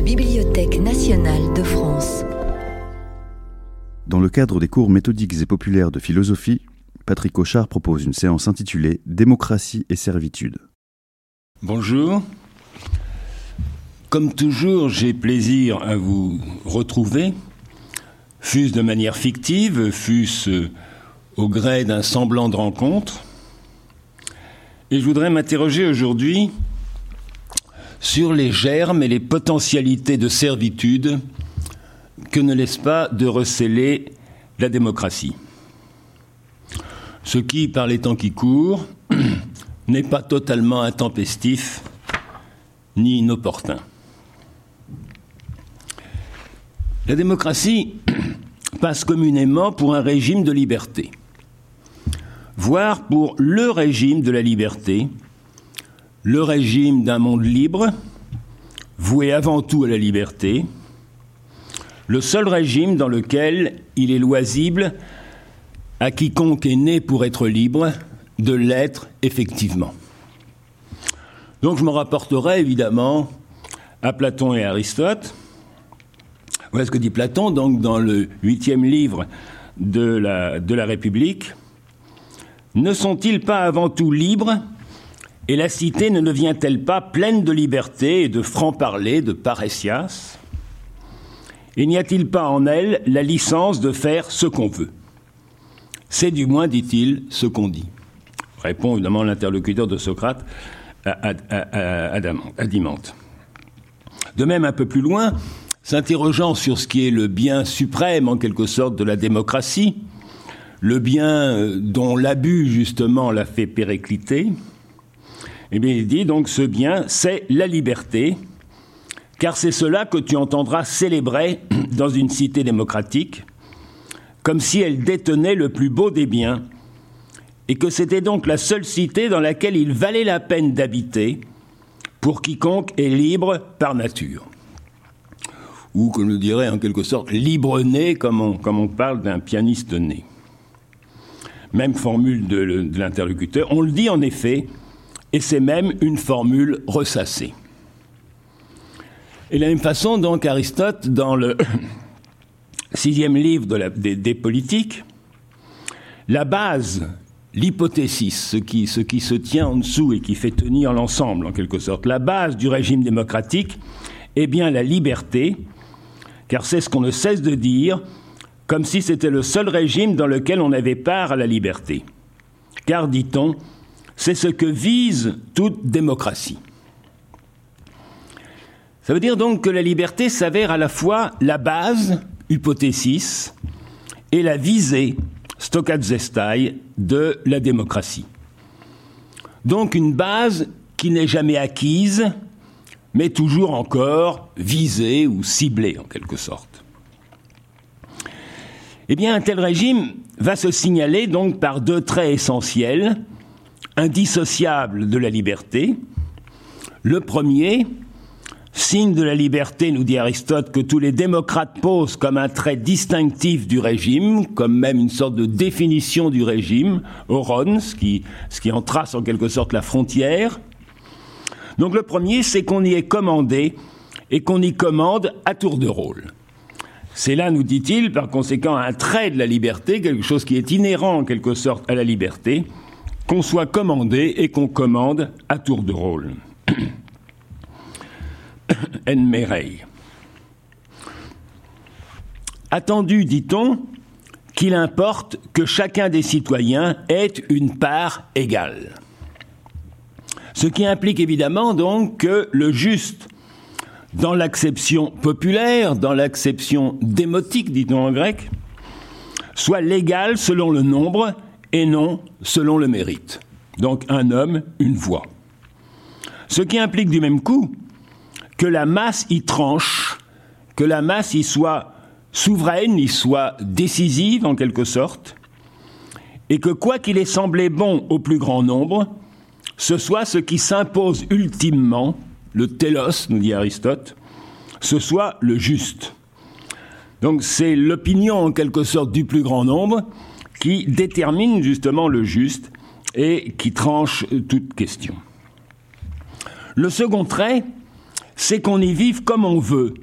la Bibliothèque nationale de France. Dans le cadre des cours méthodiques et populaires de philosophie, Patrick Cochard propose une séance intitulée Démocratie et servitude. Bonjour. Comme toujours, j'ai plaisir à vous retrouver, fût-ce de manière fictive, fût-ce au gré d'un semblant de rencontre. Et je voudrais m'interroger aujourd'hui sur les germes et les potentialités de servitude que ne laisse pas de receler la démocratie. Ce qui, par les temps qui courent, n'est pas totalement intempestif ni inopportun. La démocratie passe communément pour un régime de liberté, voire pour le régime de la liberté, le régime d'un monde libre, voué avant tout à la liberté, le seul régime dans lequel il est loisible à quiconque est né pour être libre de l'être effectivement. Donc je me rapporterai évidemment à Platon et Aristote. Voilà ce que dit Platon, donc dans le huitième livre de la, de la République. Ne sont-ils pas avant tout libres et la cité ne devient-elle pas pleine de liberté et de franc-parler, de paressias Et n'y a-t-il pas en elle la licence de faire ce qu'on veut? C'est du moins, dit-il, ce qu'on dit. Répond évidemment l'interlocuteur de Socrate à, Dimante. De même, un peu plus loin, s'interrogeant sur ce qui est le bien suprême, en quelque sorte, de la démocratie, le bien euh, dont l'abus, justement, l'a fait péricliter, eh bien, il dit donc ce bien, c'est la liberté, car c'est cela que tu entendras célébrer dans une cité démocratique, comme si elle détenait le plus beau des biens, et que c'était donc la seule cité dans laquelle il valait la peine d'habiter pour quiconque est libre par nature. Ou, comme le dirait en quelque sorte, libre-né, comme on, comme on parle d'un pianiste né. Même formule de l'interlocuteur. On le dit en effet, et c'est même une formule ressassée. Et de la même façon, donc, Aristote, dans le sixième livre des, politiques, la base, l'hypothésis, ce qui, ce qui se tient en dessous et qui fait tenir l'ensemble, en quelque sorte, la base du régime démocratique, est bien la liberté, car c'est ce qu'on ne cesse de dire, comme si c'était le seul régime dans lequel on avait part à la liberté. Car, dit-on, c'est ce que vise toute démocratie. Ça veut dire donc que la liberté s'avère à la fois la base, hypothésis, et la visée, stochadzestai, de la démocratie. Donc une base qui n'est jamais acquise, mais toujours encore visée ou ciblée en quelque sorte. Eh bien, un tel régime va se signaler donc par deux traits essentiels indissociable de la liberté. Le premier, signe de la liberté, nous dit Aristote, que tous les démocrates posent comme un trait distinctif du régime, comme même une sorte de définition du régime, oron, ce qui, ce qui en trace en quelque sorte la frontière. Donc le premier, c'est qu'on y est commandé et qu'on y commande à tour de rôle. C'est là, nous dit-il, par conséquent, un trait de la liberté, quelque chose qui est inhérent en quelque sorte à la liberté, qu'on soit commandé et qu'on commande à tour de rôle. Enmerei. Attendu, dit-on, qu'il importe que chacun des citoyens ait une part égale. Ce qui implique évidemment donc que le juste, dans l'acception populaire, dans l'acception démotique, dit-on en grec, soit l'égal selon le nombre et non selon le mérite. Donc un homme, une voix. Ce qui implique du même coup que la masse y tranche, que la masse y soit souveraine, y soit décisive en quelque sorte, et que quoi qu'il ait semblé bon au plus grand nombre, ce soit ce qui s'impose ultimement, le télos, nous dit Aristote, ce soit le juste. Donc c'est l'opinion en quelque sorte du plus grand nombre qui détermine justement le juste et qui tranche toute question. Le second trait, c'est qu'on y vive comme on veut,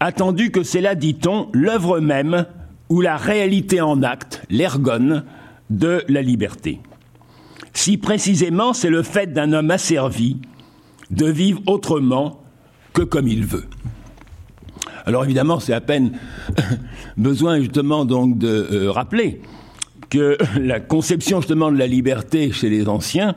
attendu que c'est là, dit-on, l'œuvre même ou la réalité en acte, l'ergone, de la liberté. Si précisément c'est le fait d'un homme asservi de vivre autrement que comme il veut. Alors évidemment, c'est à peine besoin justement donc de euh, rappeler que la conception justement de la liberté chez les anciens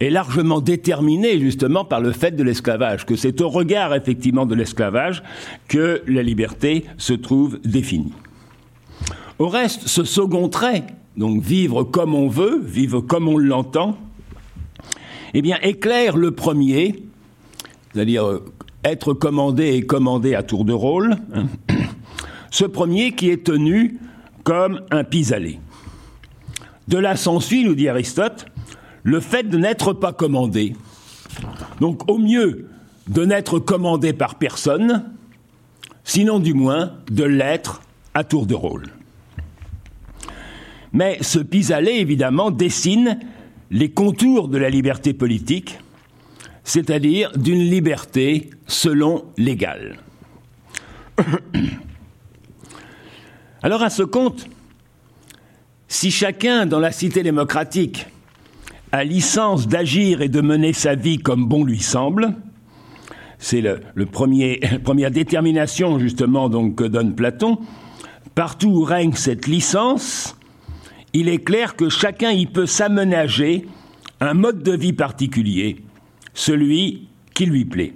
est largement déterminée justement par le fait de l'esclavage, que c'est au regard effectivement de l'esclavage que la liberté se trouve définie. Au reste, ce second trait, donc vivre comme on veut, vivre comme on l'entend, eh bien éclaire le premier, c'est-à-dire euh, être commandé et commandé à tour de rôle, ce premier qui est tenu comme un pis-aller. De là s'ensuit, nous dit Aristote, le fait de n'être pas commandé. Donc au mieux de n'être commandé par personne, sinon du moins de l'être à tour de rôle. Mais ce pis-aller, évidemment, dessine les contours de la liberté politique, c'est-à-dire d'une liberté selon l'égal. Alors à ce compte, si chacun dans la cité démocratique a licence d'agir et de mener sa vie comme bon lui semble, c'est la première détermination justement donc que donne Platon, partout où règne cette licence, il est clair que chacun y peut s'aménager un mode de vie particulier, celui qui lui plaît.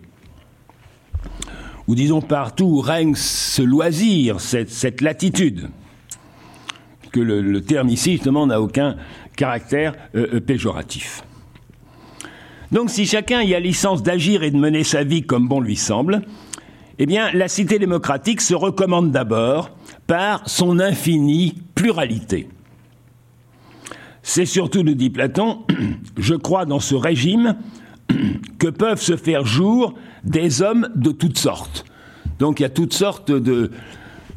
Ou disons partout où règne ce loisir, cette, latitude, que le, terme ici justement n'a aucun caractère euh, euh, péjoratif. Donc si chacun y a licence d'agir et de mener sa vie comme bon lui semble, eh bien la cité démocratique se recommande d'abord par son infinie pluralité. C'est surtout, nous dit Platon, je crois dans ce régime que peuvent se faire jour des hommes de toutes sortes. Donc il y a toutes sortes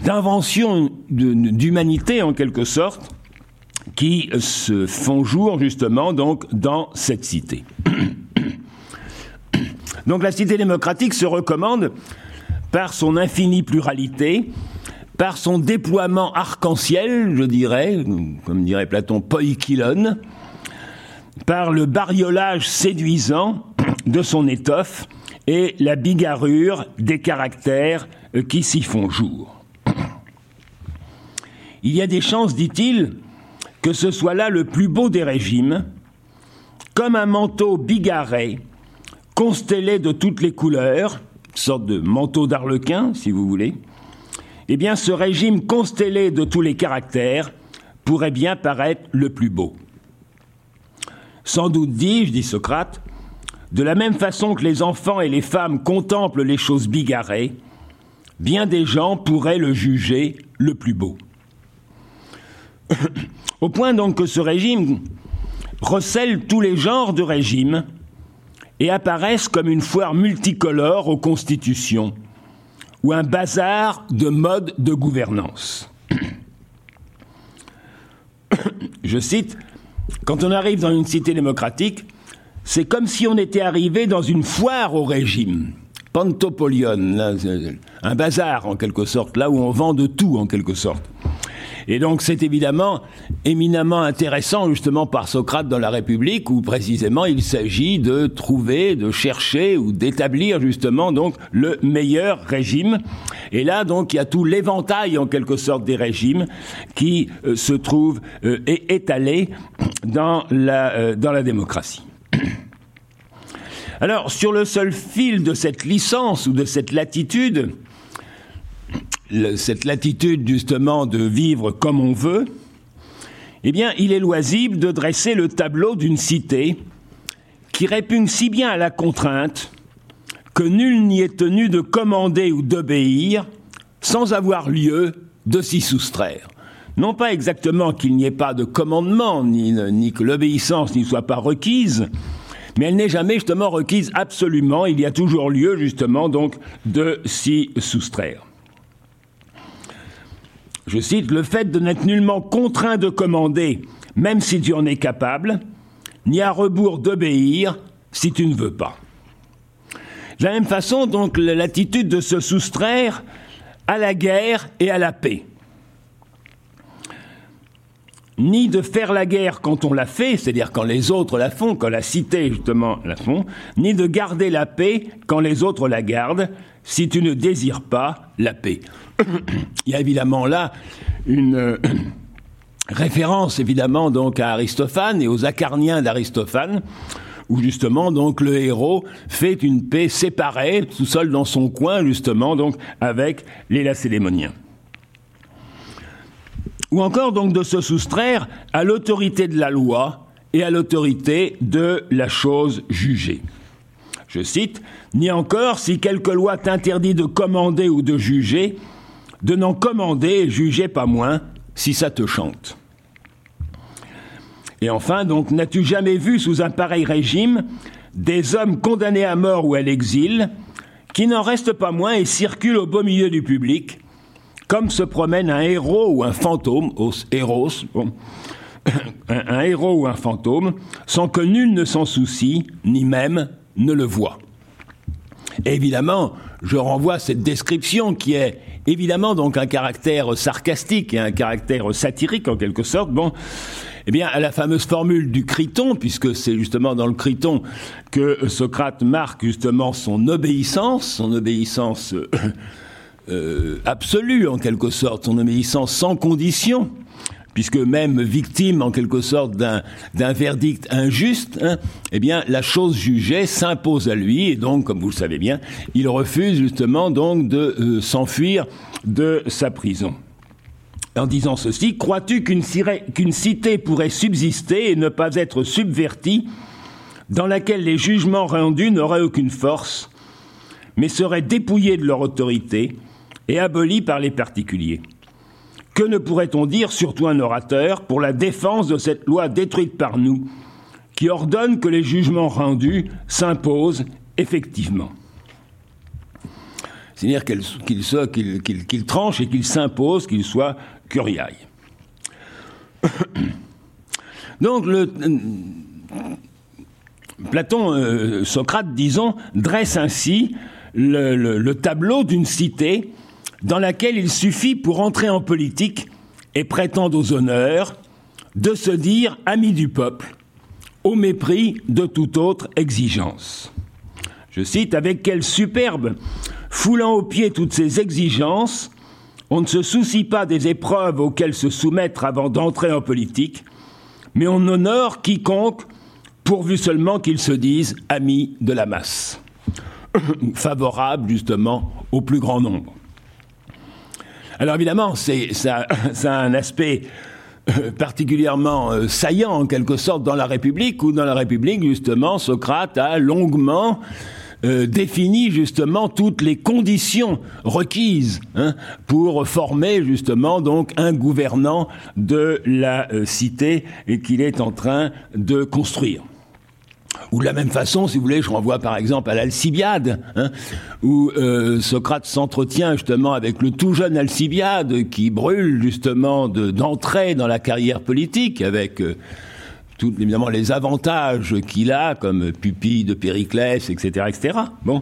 d'inventions d'humanité en quelque sorte qui se font jour justement donc dans cette cité. Donc la cité démocratique se recommande par son infinie pluralité, par son déploiement arc-en-ciel, je dirais, comme dirait Platon, poikilon, par le bariolage séduisant de son étoffe et la bigarrure des caractères qui s'y font jour. Il y a des chances, dit-il, que ce soit là le plus beau des régimes, comme un manteau bigarré, constellé de toutes les couleurs, sorte de manteau d'arlequin, si vous voulez, eh bien ce régime constellé de tous les caractères pourrait bien paraître le plus beau. Sans doute dis-je, dit Socrate, de la même façon que les enfants et les femmes contemplent les choses bigarrées, bien des gens pourraient le juger le plus beau. Au point donc que ce régime recèle tous les genres de régimes et apparaissent comme une foire multicolore aux constitutions, ou un bazar de modes de gouvernance. Je cite, Quand on arrive dans une cité démocratique, c'est comme si on était arrivé dans une foire au régime. Pantopolion, un bazar en quelque sorte, là où on vend de tout en quelque sorte. Et donc c'est évidemment éminemment intéressant justement par Socrate dans la République où précisément il s'agit de trouver, de chercher ou d'établir justement donc le meilleur régime. Et là donc il y a tout l'éventail en quelque sorte des régimes qui euh, se trouve euh, étalé dans la, euh, dans la démocratie. Alors, sur le seul fil de cette licence ou de cette latitude, cette latitude justement de vivre comme on veut, eh bien, il est loisible de dresser le tableau d'une cité qui répugne si bien à la contrainte que nul n'y est tenu de commander ou d'obéir sans avoir lieu de s'y soustraire. Non pas exactement qu'il n'y ait pas de commandement, ni, ni que l'obéissance n'y soit pas requise, mais elle n'est jamais justement requise absolument, il y a toujours lieu justement donc de s'y soustraire je cite, le fait de n'être nullement contraint de commander, même si tu en es capable, ni à rebours d'obéir si tu ne veux pas. De la même façon, donc, l'attitude de se soustraire à la guerre et à la paix. Ni de faire la guerre quand on la fait, c'est-à-dire quand les autres la font, quand la cité justement la font, ni de garder la paix quand les autres la gardent, si tu ne désires pas la paix. Il y a évidemment là une euh, référence évidemment donc à Aristophane et aux Acarniens d'Aristophane, où justement donc le héros fait une paix séparée, tout seul dans son coin justement donc avec les Lacédémoniens. Ou encore donc de se soustraire à l'autorité de la loi et à l'autorité de la chose jugée. Je cite, Ni encore si quelque loi t'interdit de commander ou de juger, de n'en commander et juger pas moins si ça te chante. Et enfin, donc, n'as-tu jamais vu sous un pareil régime des hommes condamnés à mort ou à l'exil, qui n'en restent pas moins et circulent au beau milieu du public, comme se promène un héros ou un fantôme, héros, un, héros ou un fantôme, sans que nul ne s'en soucie, ni même ne le voit. évidemment, je renvoie à cette description qui est évidemment donc un caractère sarcastique et un caractère satirique en quelque sorte. Bon, eh bien, à la fameuse formule du Criton, puisque c'est justement dans le Criton que Socrate marque justement son obéissance, son obéissance euh, euh, absolue en quelque sorte, son obéissance sans condition, puisque même victime en quelque sorte d'un verdict injuste, hein, eh bien la chose jugée s'impose à lui. Et donc, comme vous le savez bien, il refuse justement donc de euh, s'enfuir de sa prison. En disant ceci, crois-tu qu'une cité pourrait subsister et ne pas être subvertie, dans laquelle les jugements rendus n'auraient aucune force, mais seraient dépouillés de leur autorité et abolis par les particuliers? Que ne pourrait-on dire, surtout un orateur, pour la défense de cette loi détruite par nous, qui ordonne que les jugements rendus s'imposent effectivement? C'est-à-dire qu'il tranche et qu'il s'impose, qu'il soit curiaille. Donc, le, Platon, euh, Socrate, disons, dresse ainsi le, tableau d'une cité dans laquelle il suffit pour entrer en politique et prétendre aux honneurs de se dire ami du peuple, au mépris de toute autre exigence. Je cite, avec quelle superbe Foulant aux pieds toutes ces exigences, on ne se soucie pas des épreuves auxquelles se soumettre avant d'entrer en politique, mais on honore quiconque pourvu seulement qu'il se dise ami de la masse, favorable justement au plus grand nombre. Alors évidemment, ça, ça, a un aspect euh, particulièrement euh, saillant en quelque sorte dans la République, où dans la République, justement, Socrate a longuement euh, définit justement toutes les conditions requises hein, pour former justement donc un gouvernant de la euh, cité qu'il est en train de construire. Ou de la même façon, si vous voulez, je renvoie par exemple à l'Alcibiade, hein, où euh, Socrate s'entretient justement avec le tout jeune Alcibiade qui brûle justement d'entrer dans la carrière politique avec tout, évidemment les avantages qu'il a, comme pupille de Périclès, etc., etc. Bon.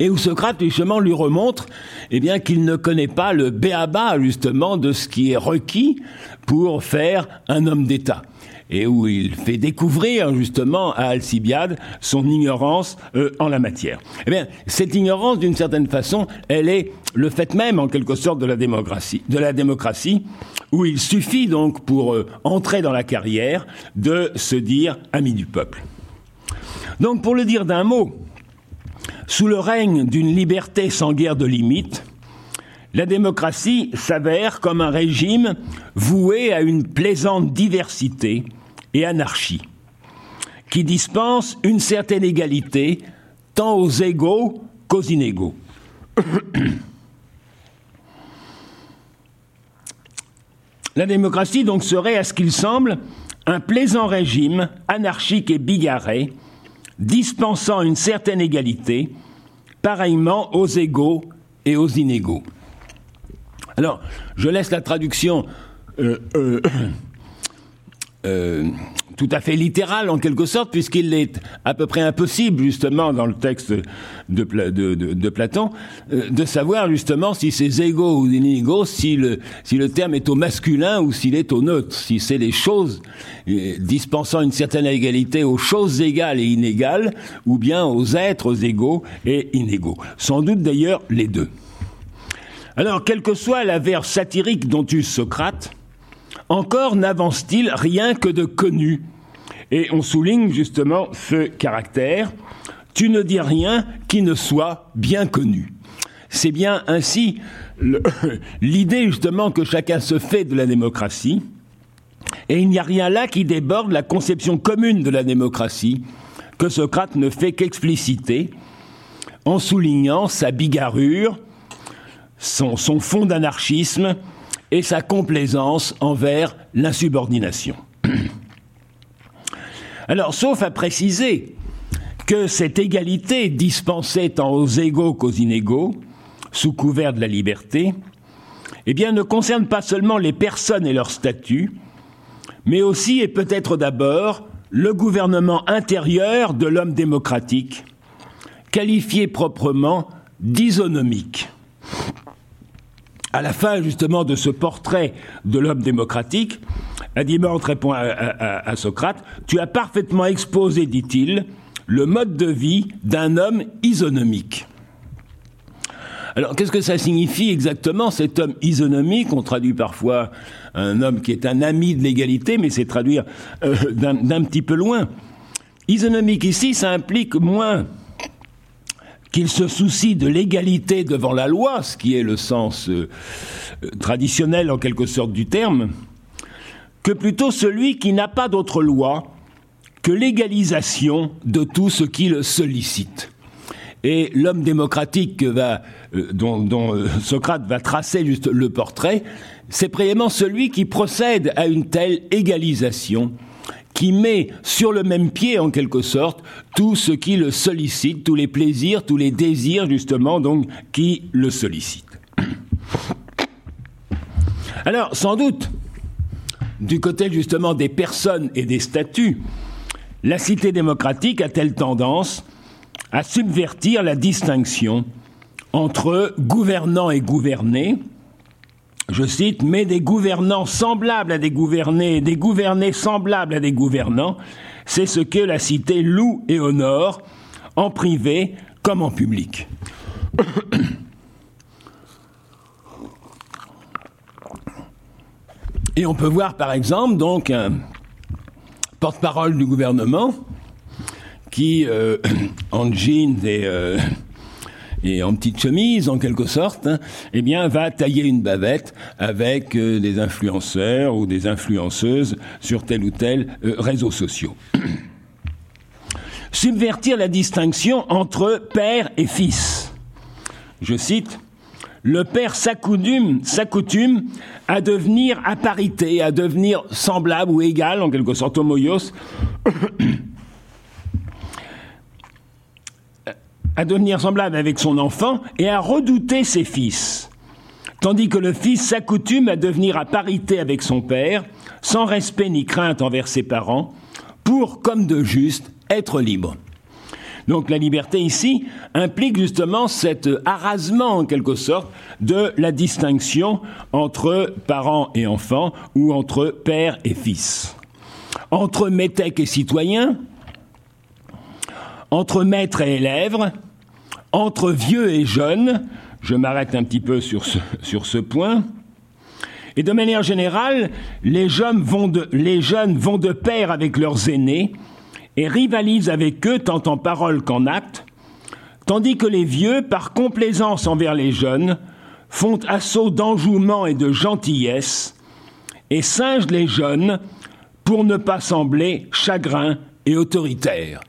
Et où Socrate justement lui remontre eh bien qu'il ne connaît pas le béaba justement de ce qui est requis pour faire un homme d'État et où il fait découvrir justement à Alcibiade son ignorance euh, en la matière. Eh bien, cette ignorance, d'une certaine façon, elle est le fait même, en quelque sorte, de la démocratie, de la démocratie où il suffit donc pour euh, entrer dans la carrière de se dire ami du peuple. Donc, pour le dire d'un mot, sous le règne d'une liberté sans guerre de limite, la démocratie s'avère comme un régime voué à une plaisante diversité et anarchie, qui dispense une certaine égalité tant aux égaux qu'aux inégaux. La démocratie donc serait, à ce qu'il semble, un plaisant régime anarchique et bigarré, dispensant une certaine égalité, pareillement aux égaux et aux inégaux. Alors, je laisse la traduction euh, euh, euh, tout à fait littéral en quelque sorte, puisqu'il est à peu près impossible, justement, dans le texte de, Platon, euh, de savoir justement si c'est égaux ou inégaux, si le, si le terme est au masculin ou s'il est au neutre, si c'est les choses euh, dispensant une certaine égalité aux choses égales et inégales, ou bien aux êtres égaux et inégaux. Sans doute d'ailleurs les deux. Alors, quelle que soit la verve satirique dont eut Socrate, encore n'avance-t-il rien que de connu. Et on souligne justement ce caractère. Tu ne dis rien qui ne soit bien connu. C'est bien ainsi l'idée justement que chacun se fait de la démocratie. Et il n'y a rien là qui déborde la conception commune de la démocratie que Socrate ne fait qu'expliciter en soulignant sa bigarrure, son, son fond d'anarchisme, et sa complaisance envers l'insubordination. Alors, sauf à préciser que cette égalité dispensée tant aux égaux qu'aux inégaux, sous couvert de la liberté, eh bien, ne concerne pas seulement les personnes et leur statut, mais aussi et peut-être d'abord le gouvernement intérieur de l'homme démocratique, qualifié proprement d'isonomique à la fin justement de ce portrait de l'homme démocratique, Adimante répond à, Socrate, tu as parfaitement exposé, dit-il, le mode de vie d'un homme isonomique. Alors, qu'est-ce que ça signifie exactement, cet homme isonomique? On traduit parfois un homme qui est un ami de l'égalité, mais c'est traduire euh, d'un petit peu loin. Isonomique ici, ça implique moins qu'il se soucie de l'égalité devant la loi, ce qui est le sens euh, euh, traditionnel en quelque sorte du terme, que plutôt celui qui n'a pas d'autre loi que l'égalisation de tout ce qui le sollicite. Et l'homme démocratique euh, dont, Socrate va tracer juste le portrait, c'est précisément celui qui procède à une telle égalisation qui met sur le même pied, en quelque sorte, tout ce qui le sollicite, tous les plaisirs, tous les désirs, justement, qui le sollicitent. Alors, sans doute, du côté justement des personnes et des statuts, la cité démocratique a-t-elle tendance à subvertir la distinction entre gouvernants et gouvernés, je cite, mais des gouvernants semblables à des gouvernés, des gouvernés semblables à des gouvernants, c'est ce que la cité loue et honore, en privé comme en public. Et on peut voir par exemple donc un porte-parole du gouvernement qui, euh, en jean et euh, et en petite chemise en quelque sorte, hein, eh bien va tailler une bavette avec euh, des influenceurs ou des influenceuses sur tel ou tel euh, réseau social. Subvertir la distinction entre père et fils. Je cite le père s'accoutume, s'accoutume à devenir à parité, à devenir semblable ou égal, en quelque sorte homoios, à devenir semblable avec son enfant et à redouter ses fils, tandis que le fils s'accoutume à devenir à parité avec son père, sans respect ni crainte envers ses parents, pour, comme de juste, être libre. Donc la liberté ici implique justement cet arrasement en quelque sorte de la distinction entre parents et enfants ou entre père et fils. Entre métèques et citoyens, entre maître et élève, entre vieux et jeunes, je m'arrête un petit peu sur ce, sur ce point, et de manière générale, les jeunes, vont de, les pair avec leurs aînés et rivalisent avec eux tant en parole qu'en acte, tandis que les vieux, par complaisance envers les jeunes, font assaut d'enjouement et de gentillesse, et singent les jeunes pour ne pas sembler chagrins et autoritaires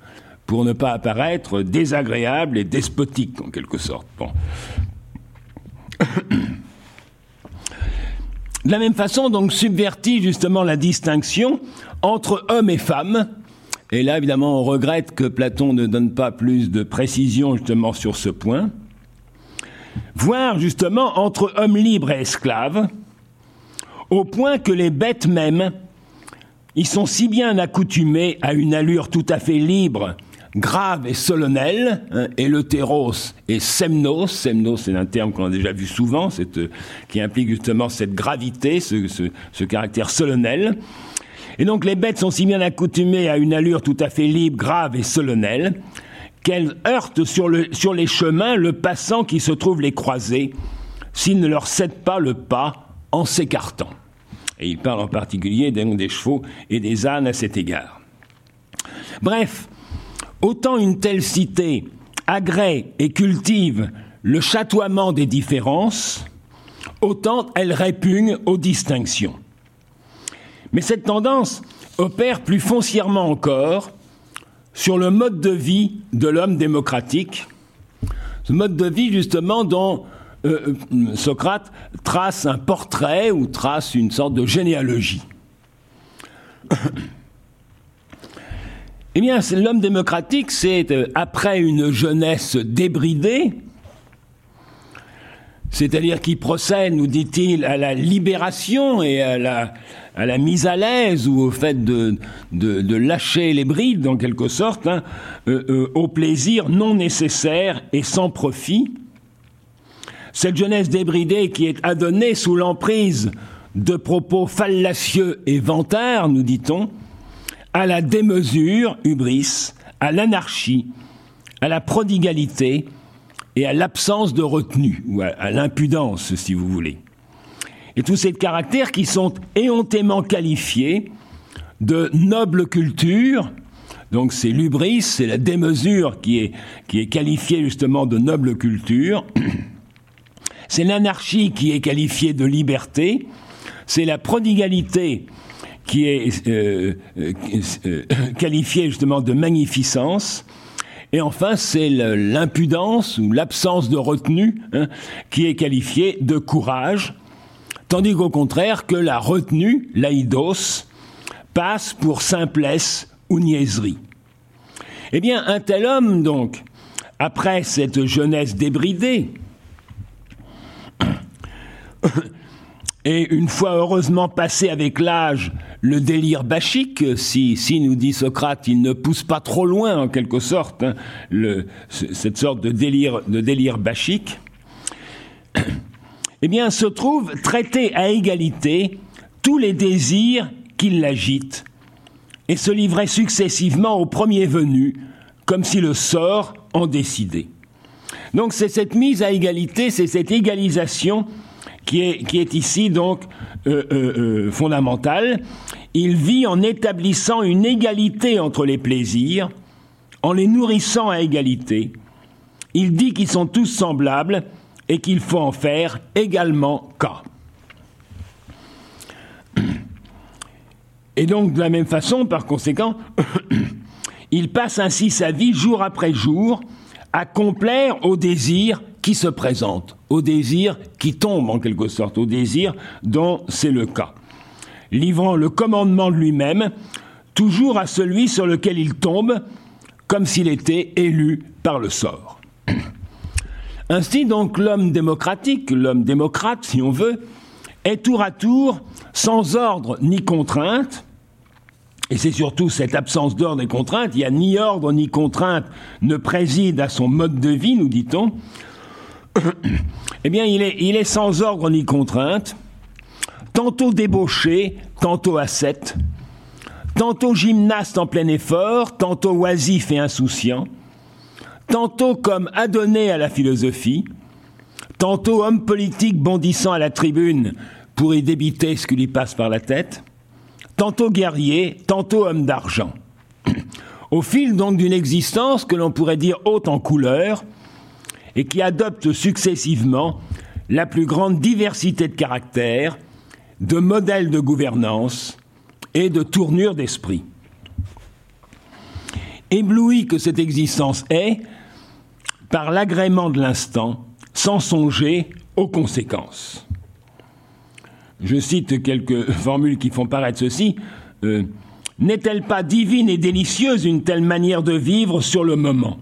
pour ne pas apparaître désagréable et despotique en quelque sorte. De la même façon, donc, subvertit justement la distinction entre hommes et femmes. Et là, évidemment, on regrette que Platon ne donne pas plus de précision justement sur ce point. Voire justement entre hommes libres et esclaves, au point que les bêtes mêmes ils sont si bien accoutumés à une allure tout à fait libre, grave et solennelle, hein, et Semnos. Semnos, c'est un terme qu'on a déjà vu souvent, euh, qui implique justement cette gravité, ce, caractère solennel. Et donc les bêtes sont si bien accoutumées à une allure tout à fait libre, grave et solennelle, qu'elles heurtent sur, sur les chemins le passant qui se trouve les croiser, s'il ne leur cède pas le pas en s'écartant. Et il parle en particulier des chevaux et des ânes à cet égard. Bref, autant une telle cité agrée et cultive le chatoiement des différences, autant elle répugne aux distinctions. Mais cette tendance opère plus foncièrement encore sur le mode de vie de l'homme démocratique, ce mode de vie justement dont euh, euh, Socrate trace un portrait ou trace une sorte de généalogie. Eh bien, l'homme démocratique, c'est euh, après une jeunesse débridée, c'est-à-dire qui procède, nous dit-il, à la libération et à la, mise à l'aise ou au fait de, lâcher les brides, en quelque sorte, hein, au plaisir non nécessaire et sans profit, cette jeunesse débridée qui est adonnée sous l'emprise de propos fallacieux et vantards, nous dit-on, à la démesure, hubris, à l'anarchie, à la prodigalité et à l'absence de retenue, ou à, l'impudence, si vous voulez. Et tous ces caractères qui sont éhontément qualifiés de noble culture, donc c'est l'ubris, c'est la démesure qui est, qui est qualifiée justement de noble culture, c'est l'anarchie qui est qualifiée de liberté, c'est la prodigalité qui est euh, euh, euh, qualifiée justement de magnificence, et enfin c'est l'impudence ou l'absence de retenue hein, qui est qualifiée de courage, tandis qu'au contraire que la retenue, l'aïdos, passe pour simplesse ou niaiserie. Eh bien, un tel homme, donc, après cette jeunesse débridée, et une fois heureusement passé avec l'âge le délire bachique, si, si nous dit Socrate, il ne pousse pas trop loin en quelque sorte, hein, cette sorte de délire, de délire bachique, eh bien se trouve traité à égalité tous les désirs qui l'agitent et se livrer successivement au premier venu, comme si le sort en décidait. Donc c'est cette mise à égalité, c'est cette égalisation qui est, ici donc euh, euh, euh, fondamentale. Il vit en établissant une égalité entre les plaisirs, en les nourrissant à égalité. Il dit qu'ils sont tous semblables et qu'il faut en faire également cas. Et donc, de la même façon, par conséquent, il passe ainsi sa vie jour après jour à complaire aux désirs qui se présentent, aux désirs qui tombent en quelque sorte, aux désirs dont c'est le cas, livrant le commandement de lui-même toujours à celui sur lequel il tombe, comme s'il était élu par le sort. Ainsi donc l'homme démocratique, l'homme démocrate si on veut, est tour à tour sans ordre ni contrainte, et c'est surtout cette absence d'ordre et contrainte, il n'y a ni ordre ni contrainte ne préside à son mode de vie, nous dit-on, eh bien il est, sans ordre ni contrainte, tantôt débauché, tantôt ascète, tantôt gymnaste en plein effort, tantôt oisif et insouciant, tantôt comme adonné à la philosophie, tantôt homme politique bondissant à la tribune pour y débiter ce qui lui passe par la tête, tantôt guerrier, tantôt homme d'argent. Au fil donc d'une existence que l'on pourrait dire haute en couleur, et qui adopte successivement la plus grande diversité de caractères, de modèles de gouvernance et de tournures d'esprit. Ébloui que cette existence est, par l'agrément de l'instant, sans songer aux conséquences. Je cite quelques formules qui font paraître ceci. Euh, n'est-elle pas divine et délicieuse une telle manière de vivre sur le moment?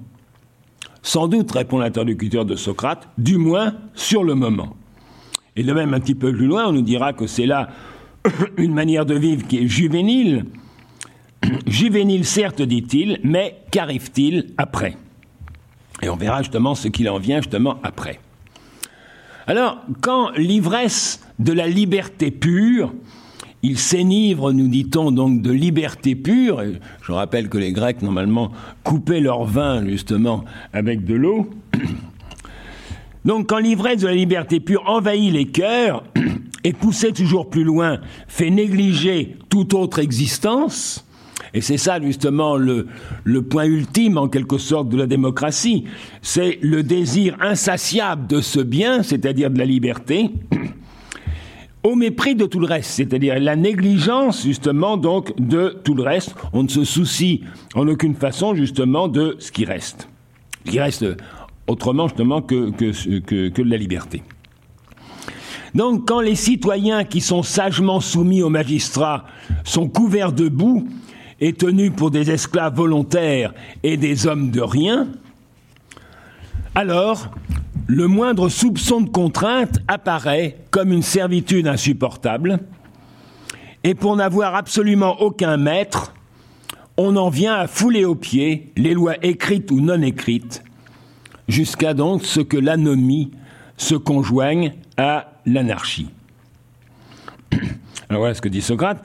Sans doute, répond l'interlocuteur de Socrate, du moins sur le moment. Et de même, un petit peu plus loin, on nous dira que c'est là une manière de vivre qui est juvénile, juvénile certes, dit-il, mais qu'arrive-t-il après? Et on verra justement ce qu'il en vient justement après. Alors, quand l'ivresse de la liberté pure, il s'énivre, nous dit-on, donc de liberté pure, je rappelle que les Grecs, normalement, coupaient leur vin, justement, avec de l'eau, donc quand l'ivresse de la liberté pure envahit les cœurs, et poussé toujours plus loin, fait négliger toute autre existence, et c'est ça justement le, point ultime en quelque sorte de la démocratie, c'est le désir insatiable de ce bien, c'est-à-dire de la liberté, au mépris de tout le reste, c'est-à-dire la négligence justement donc de tout le reste. On ne se soucie en aucune façon justement de ce qui reste, ce qui reste autrement justement que, que, que, la liberté. Donc quand les citoyens qui sont sagement soumis aux magistrats sont couverts de boue et tenus pour des esclaves volontaires et des hommes de rien, alors le moindre soupçon de contrainte apparaît comme une servitude insupportable, et pour n'avoir absolument aucun maître, on en vient à fouler aux pieds les lois écrites ou non écrites, jusqu'à donc ce que l'anomie se conjoigne à l'anarchie. Alors voilà ce que dit Socrate.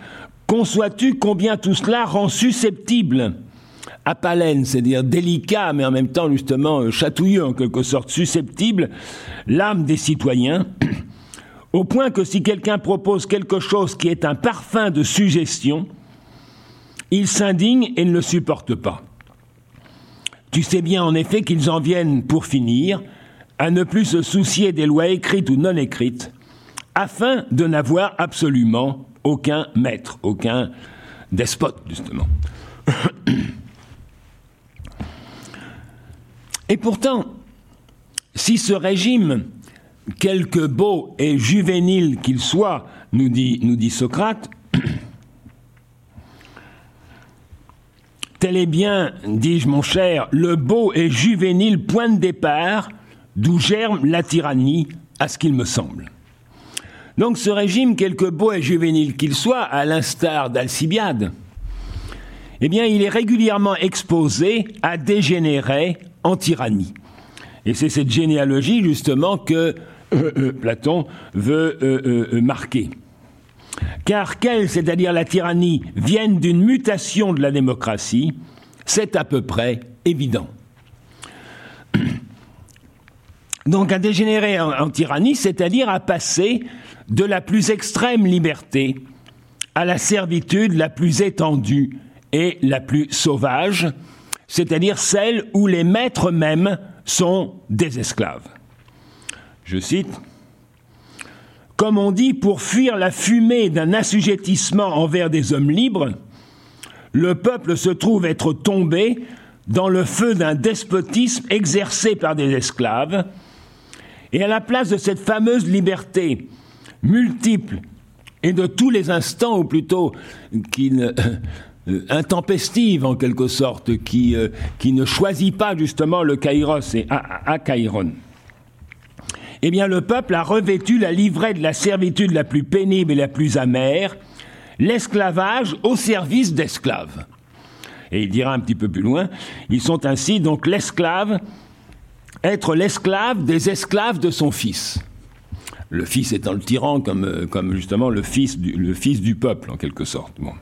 Conçois-tu combien tout cela rend susceptible à palène, c'est-à-dire délicat, mais en même temps justement euh, chatouilleux, en quelque sorte susceptible, l'âme des citoyens, au point que si quelqu'un propose quelque chose qui est un parfum de suggestion, ils s'indignent et ne le supportent pas. Tu sais bien en effet qu'ils en viennent, pour finir, à ne plus se soucier des lois écrites ou non écrites, afin de n'avoir absolument aucun maître, aucun despote, justement. Et pourtant, si ce régime, quelque beau et juvénile qu'il soit, nous dit, Socrate, tel est bien, dis-je mon cher, le beau et juvénile point de départ d'où germe la tyrannie, à ce qu'il me semble. Donc ce régime, quelque beau et juvénile qu'il soit, à l'instar d'Alcibiade, eh bien il est régulièrement exposé à dégénérer en tyrannie. Et c'est cette généalogie justement que euh, euh, Platon veut euh, marquer. Car qu'elle, c'est-à-dire la tyrannie, vienne d'une mutation de la démocratie, c'est à peu près évident. Donc à dégénérer en, tyrannie, c'est-à-dire à passer de la plus extrême liberté à la servitude la plus étendue et la plus sauvage, c'est-à-dire celle où les maîtres mêmes sont des esclaves. Je cite Comme on dit, pour fuir la fumée d'un assujettissement envers des hommes libres, le peuple se trouve être tombé dans le feu d'un despotisme exercé par des esclaves, et à la place de cette fameuse liberté multiple et de tous les instants, ou plutôt qui ne, intempestive en quelque sorte, qui, euh, qui ne choisit pas justement le kairos et akairon. Eh bien, le peuple a revêtu la livrée de la servitude la plus pénible et la plus amère, l'esclavage au service d'esclaves. Et il dira un petit peu plus loin, ils sont ainsi donc l'esclave être l'esclave des esclaves de son fils. Le fils étant le tyran comme, euh, comme justement le fils, du, le fils du peuple, en quelque sorte. Bon.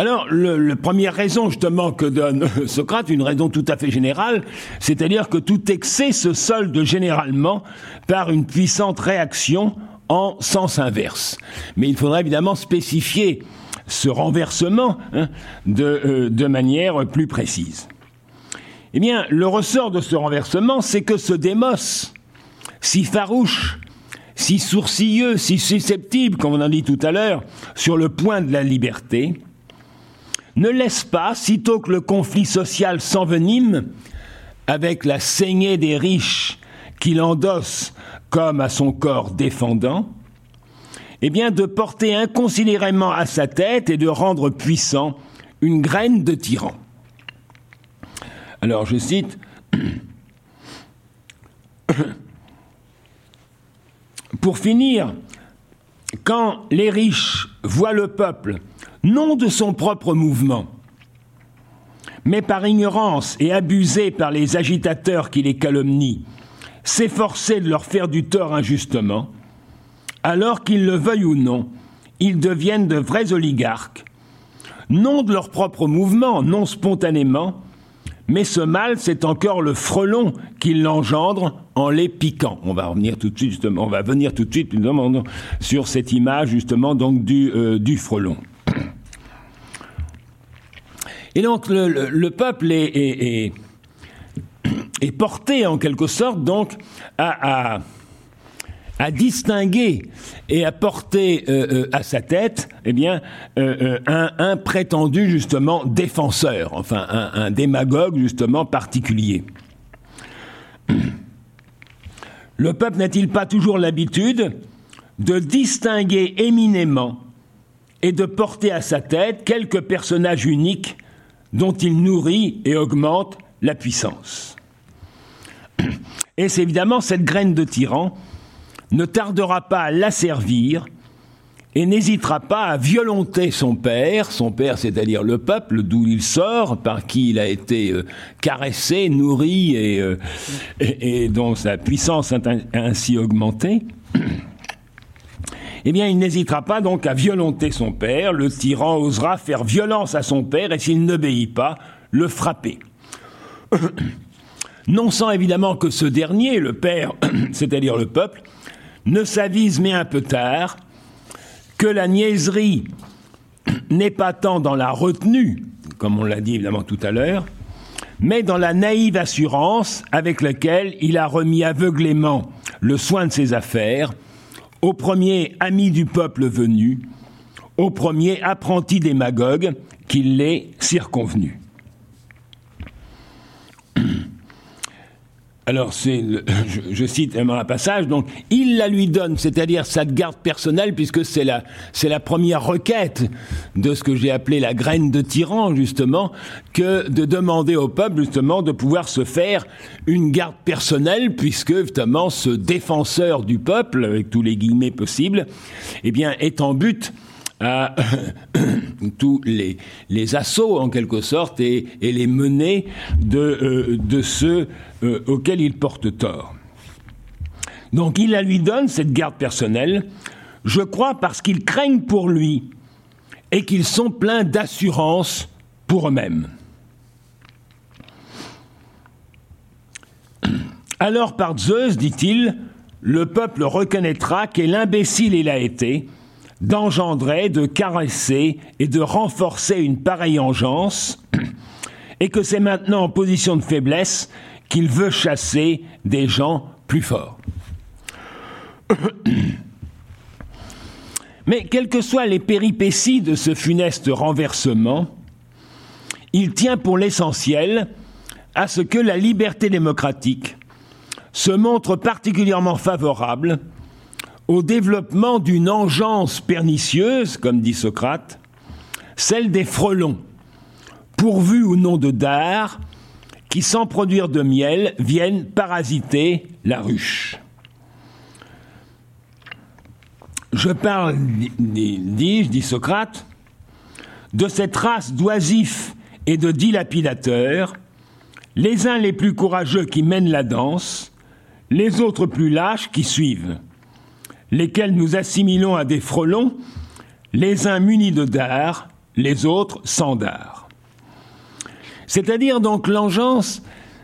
Alors, la première raison justement que donne Socrate, une raison tout à fait générale, c'est-à-dire que tout excès se solde généralement par une puissante réaction en sens inverse. Mais il faudrait évidemment spécifier ce renversement hein, de, euh, de manière plus précise. Eh bien, le ressort de ce renversement, c'est que ce démos, si farouche, si sourcilleux, si susceptible, comme on en dit tout à l'heure, sur le point de la liberté, ne laisse pas, sitôt que le conflit social s'envenime, avec la saignée des riches qu'il endosse comme à son corps défendant, eh bien de porter inconsidérément à sa tête et de rendre puissant une graine de tyran. Alors je cite Pour finir, quand les riches voient le peuple non de son propre mouvement, mais par ignorance et abusé par les agitateurs qui les calomnient, s'efforcer de leur faire du tort injustement, alors qu'ils le veuillent ou non, ils deviennent de vrais oligarques, non de leur propre mouvement, non spontanément, mais ce mal, c'est encore le frelon qui l'engendre en les piquant. On va revenir tout de suite, justement, on va venir tout de suite sur cette image, justement, donc du, euh, du frelon. Et donc, le, peuple est, porté, en quelque sorte, donc, à distinguer et à porter euh, euh, à sa tête, eh bien, euh, un, prétendu justement défenseur, enfin un, démagogue justement particulier. Le peuple n'a-t-il pas toujours l'habitude de distinguer éminemment et de porter à sa tête quelques personnages uniques dont il nourrit et augmente la puissance Et c'est évidemment cette graine de tyran ne tardera pas à l'asservir et n'hésitera pas à violenter son père, son père c'est-à-dire le peuple d'où il sort, par qui il a été euh, caressé, nourri euh, et, dont sa puissance a ainsi augmenté. Eh bien, il n'hésitera pas donc à violenter son père, le tyran osera faire violence à son père et s'il n'obéit pas, le frapper. non sans évidemment que ce dernier, le père, c'est-à-dire le peuple, ne s'avise mais un peu tard que la niaiserie n'est pas tant dans la retenue, comme on l'a dit évidemment tout à l'heure, mais dans la naïve assurance avec laquelle il a remis aveuglément le soin de ses affaires au premier ami du peuple venu, au premier apprenti démagogue qui l'est circonvenu. Alors c'est, je, cite un passage, donc il la lui donne, c'est-à-dire sa garde personnelle, puisque c'est la, première requête de ce que j'ai appelé la graine de tyran, justement, que de demander au peuple, justement, de pouvoir se faire une garde personnelle, puisque, justement, ce défenseur du peuple, avec tous les guillemets possibles, eh bien, est en but à tous les, assauts en quelque sorte et, les menées de, euh, ceux euh, auxquels il porte tort. Donc il la lui donne, cette garde personnelle, je crois parce qu'ils craignent pour lui et qu'ils sont pleins d'assurance pour eux-mêmes. Alors par Zeus, dit-il, le peuple reconnaîtra quel imbécile il a été, d'engendrer, de caresser et de renforcer une pareille engeance, et que c'est maintenant en position de faiblesse qu'il veut chasser des gens plus forts. Mais quelles que soient les péripéties de ce funeste renversement, il tient pour l'essentiel à ce que la liberté démocratique se montre particulièrement favorable au développement d'une engeance pernicieuse, comme dit Socrate, celle des frelons, pourvus ou non de dard, qui, sans produire de miel, viennent parasiter la ruche. Je parle, dis-je, dit Socrate, de cette race d'oisifs et de dilapidateurs, les uns les plus courageux qui mènent la danse, les autres plus lâches qui suivent lesquels nous assimilons à des frelons, les uns munis de dards, les autres sans dards. C'est-à-dire donc l'engeance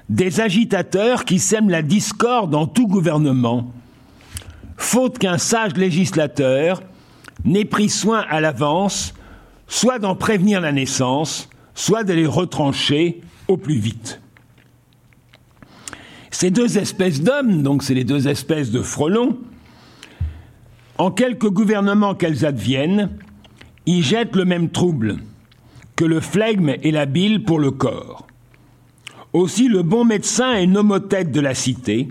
des agitateurs qui sèment la discorde dans tout gouvernement, faute qu'un sage législateur n'ait pris soin à l'avance, soit d'en prévenir la naissance, soit de les retrancher au plus vite. Ces deux espèces d'hommes, donc c'est les deux espèces de frelons, en quelque gouvernement qu'elles adviennent, y jettent le même trouble que le flegme et la bile pour le corps. Aussi le bon médecin et nomothète de la cité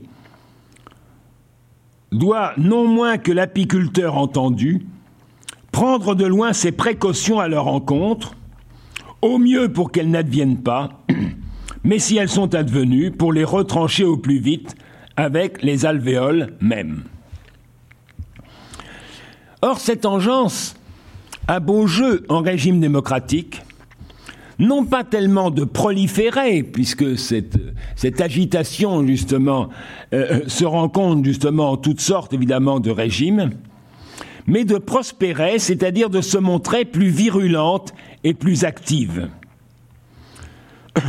doit, non moins que l'apiculteur entendu, prendre de loin ses précautions à leur encontre, au mieux pour qu'elles n'adviennent pas, mais si elles sont advenues, pour les retrancher au plus vite avec les alvéoles mêmes. Or, cette engeance a beau jeu en régime démocratique, non pas tellement de proliférer, puisque cette, cette agitation, justement, euh, se rencontre justement en toutes sortes, évidemment, de régimes, mais de prospérer, c'est-à-dire de se montrer plus virulente et plus active.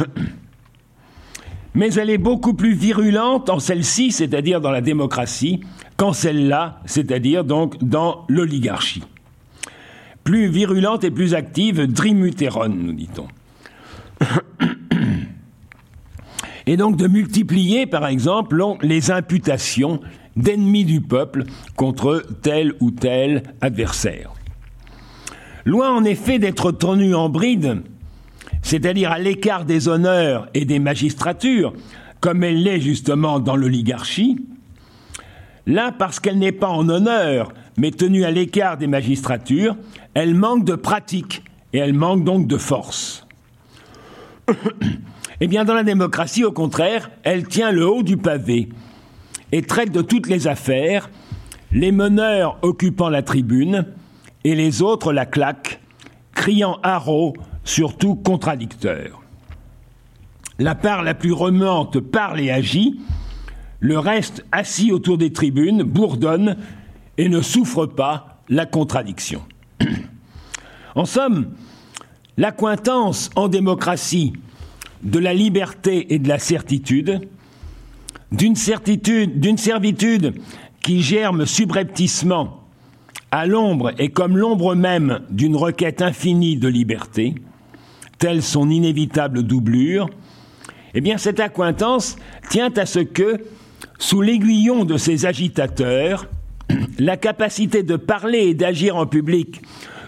Mais elle est beaucoup plus virulente en celle-ci, c'est-à-dire dans la démocratie, qu'en celle-là, c'est-à-dire donc dans l'oligarchie. Plus virulente et plus active, Drimuteron, nous dit-on. Et donc de multiplier, par exemple, les imputations d'ennemis du peuple contre tel ou tel adversaire. Loin en effet d'être tenu en bride, c'est-à-dire à, l'écart des honneurs et des magistratures, comme elle l'est justement dans l'oligarchie, là, parce qu'elle n'est pas en honneur, mais tenue à l'écart des magistratures, elle manque de pratique et elle manque donc de force. eh bien, dans la démocratie, au contraire, elle tient le haut du pavé et traite de toutes les affaires, les meneurs occupant la tribune et les autres la claquent, criant haro, surtout contradicteurs. La part la plus remuante parle et agit, le reste, assis autour des tribunes, bourdonne et ne souffre pas la contradiction. en somme, l'accointance en démocratie de la liberté et de la certitude d'une certitude, d'une servitude qui germe subrepticement à l'ombre et comme l'ombre même d'une requête infinie de liberté, telle son inévitable doublure, eh bien cette accointance tient à ce que, sous l'aiguillon de ces agitateurs, la capacité de parler et d'agir en public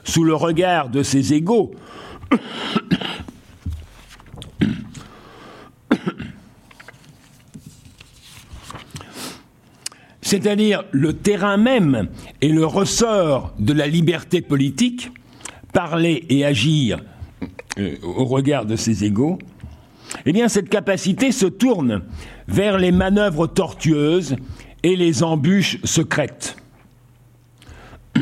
sous le regard de ses égaux c'est-à-dire le terrain même et le ressort de la liberté politique, parler et agir euh, au regard de ses égaux, eh bien cette capacité se tourne vers les manœuvres tortueuses et les embûches secrètes.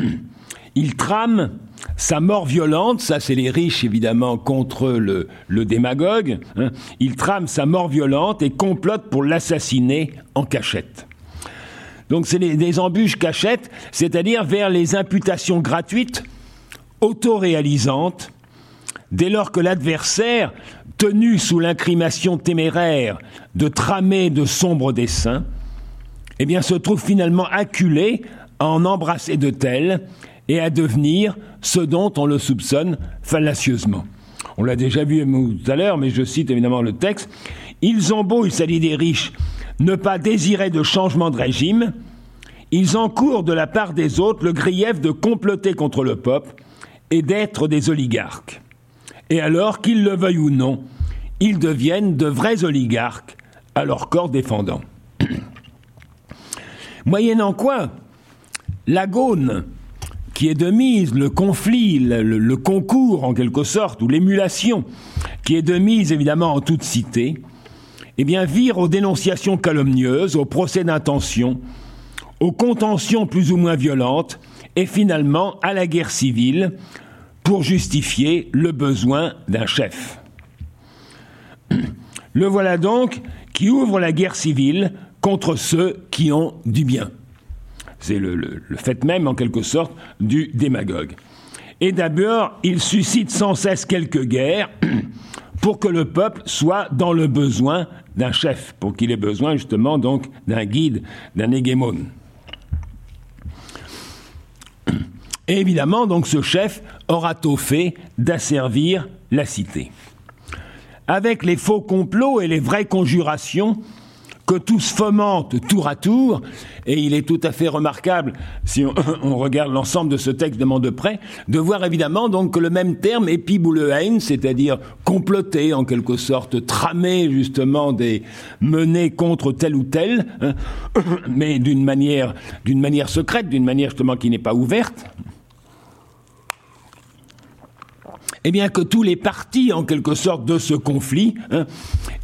Il trame sa mort violente, ça c'est les riches évidemment contre le, démagogue, hein. il trame sa mort violente et complote pour l'assassiner en cachette. Donc c'est des, embûches cachettes, c'est-à-dire vers les imputations gratuites, autoréalisantes, dès lors que l'adversaire, tenu sous l'incrimination téméraire de tramer de sombres desseins, eh bien, se trouve finalement acculé à en embrasser de tels et à devenir ce dont on le soupçonne fallacieusement. On l'a déjà vu tout à l'heure, mais je cite évidemment le texte. Ils ont beau, il s'agit des riches, ne pas désirer de changement de régime, ils encourent de la part des autres le grief de comploter contre le peuple et d'être des oligarques. Et alors, qu'ils le veuillent ou non, ils deviennent de vrais oligarques à leur corps défendant. Moyennant quoi, la qui est de mise, le conflit, le, le concours en quelque sorte, ou l'émulation, qui est de mise évidemment en toute cité, eh bien, vire aux dénonciations calomnieuses, aux procès d'intention, aux contentions plus ou moins violentes, et finalement à la guerre civile pour justifier le besoin d'un chef. Le voilà donc qui ouvre la guerre civile contre ceux qui ont du bien. C'est le, fait même, en quelque sorte, du démagogue. Et d'abord, il suscite sans cesse quelques guerres pour que le peuple soit dans le besoin d'un chef, pour qu'il ait besoin justement donc d'un guide, d'un hégémone. Et évidemment, donc ce chef aura tôt fait d'asservir la cité. Avec les faux complots et les vraies conjurations, que tous fomentent tour à tour, et il est tout à fait remarquable, si on, regarde l'ensemble de ce texte de près, de voir évidemment donc que le même terme, épiboulehain, c'est-à-dire comploter en quelque sorte, tramer justement des menées contre tel ou tel, hein, mais d'une manière, d'une manière secrète, d'une manière justement qui n'est pas ouverte, eh bien que tous les partis, en quelque sorte, de ce conflit, hein,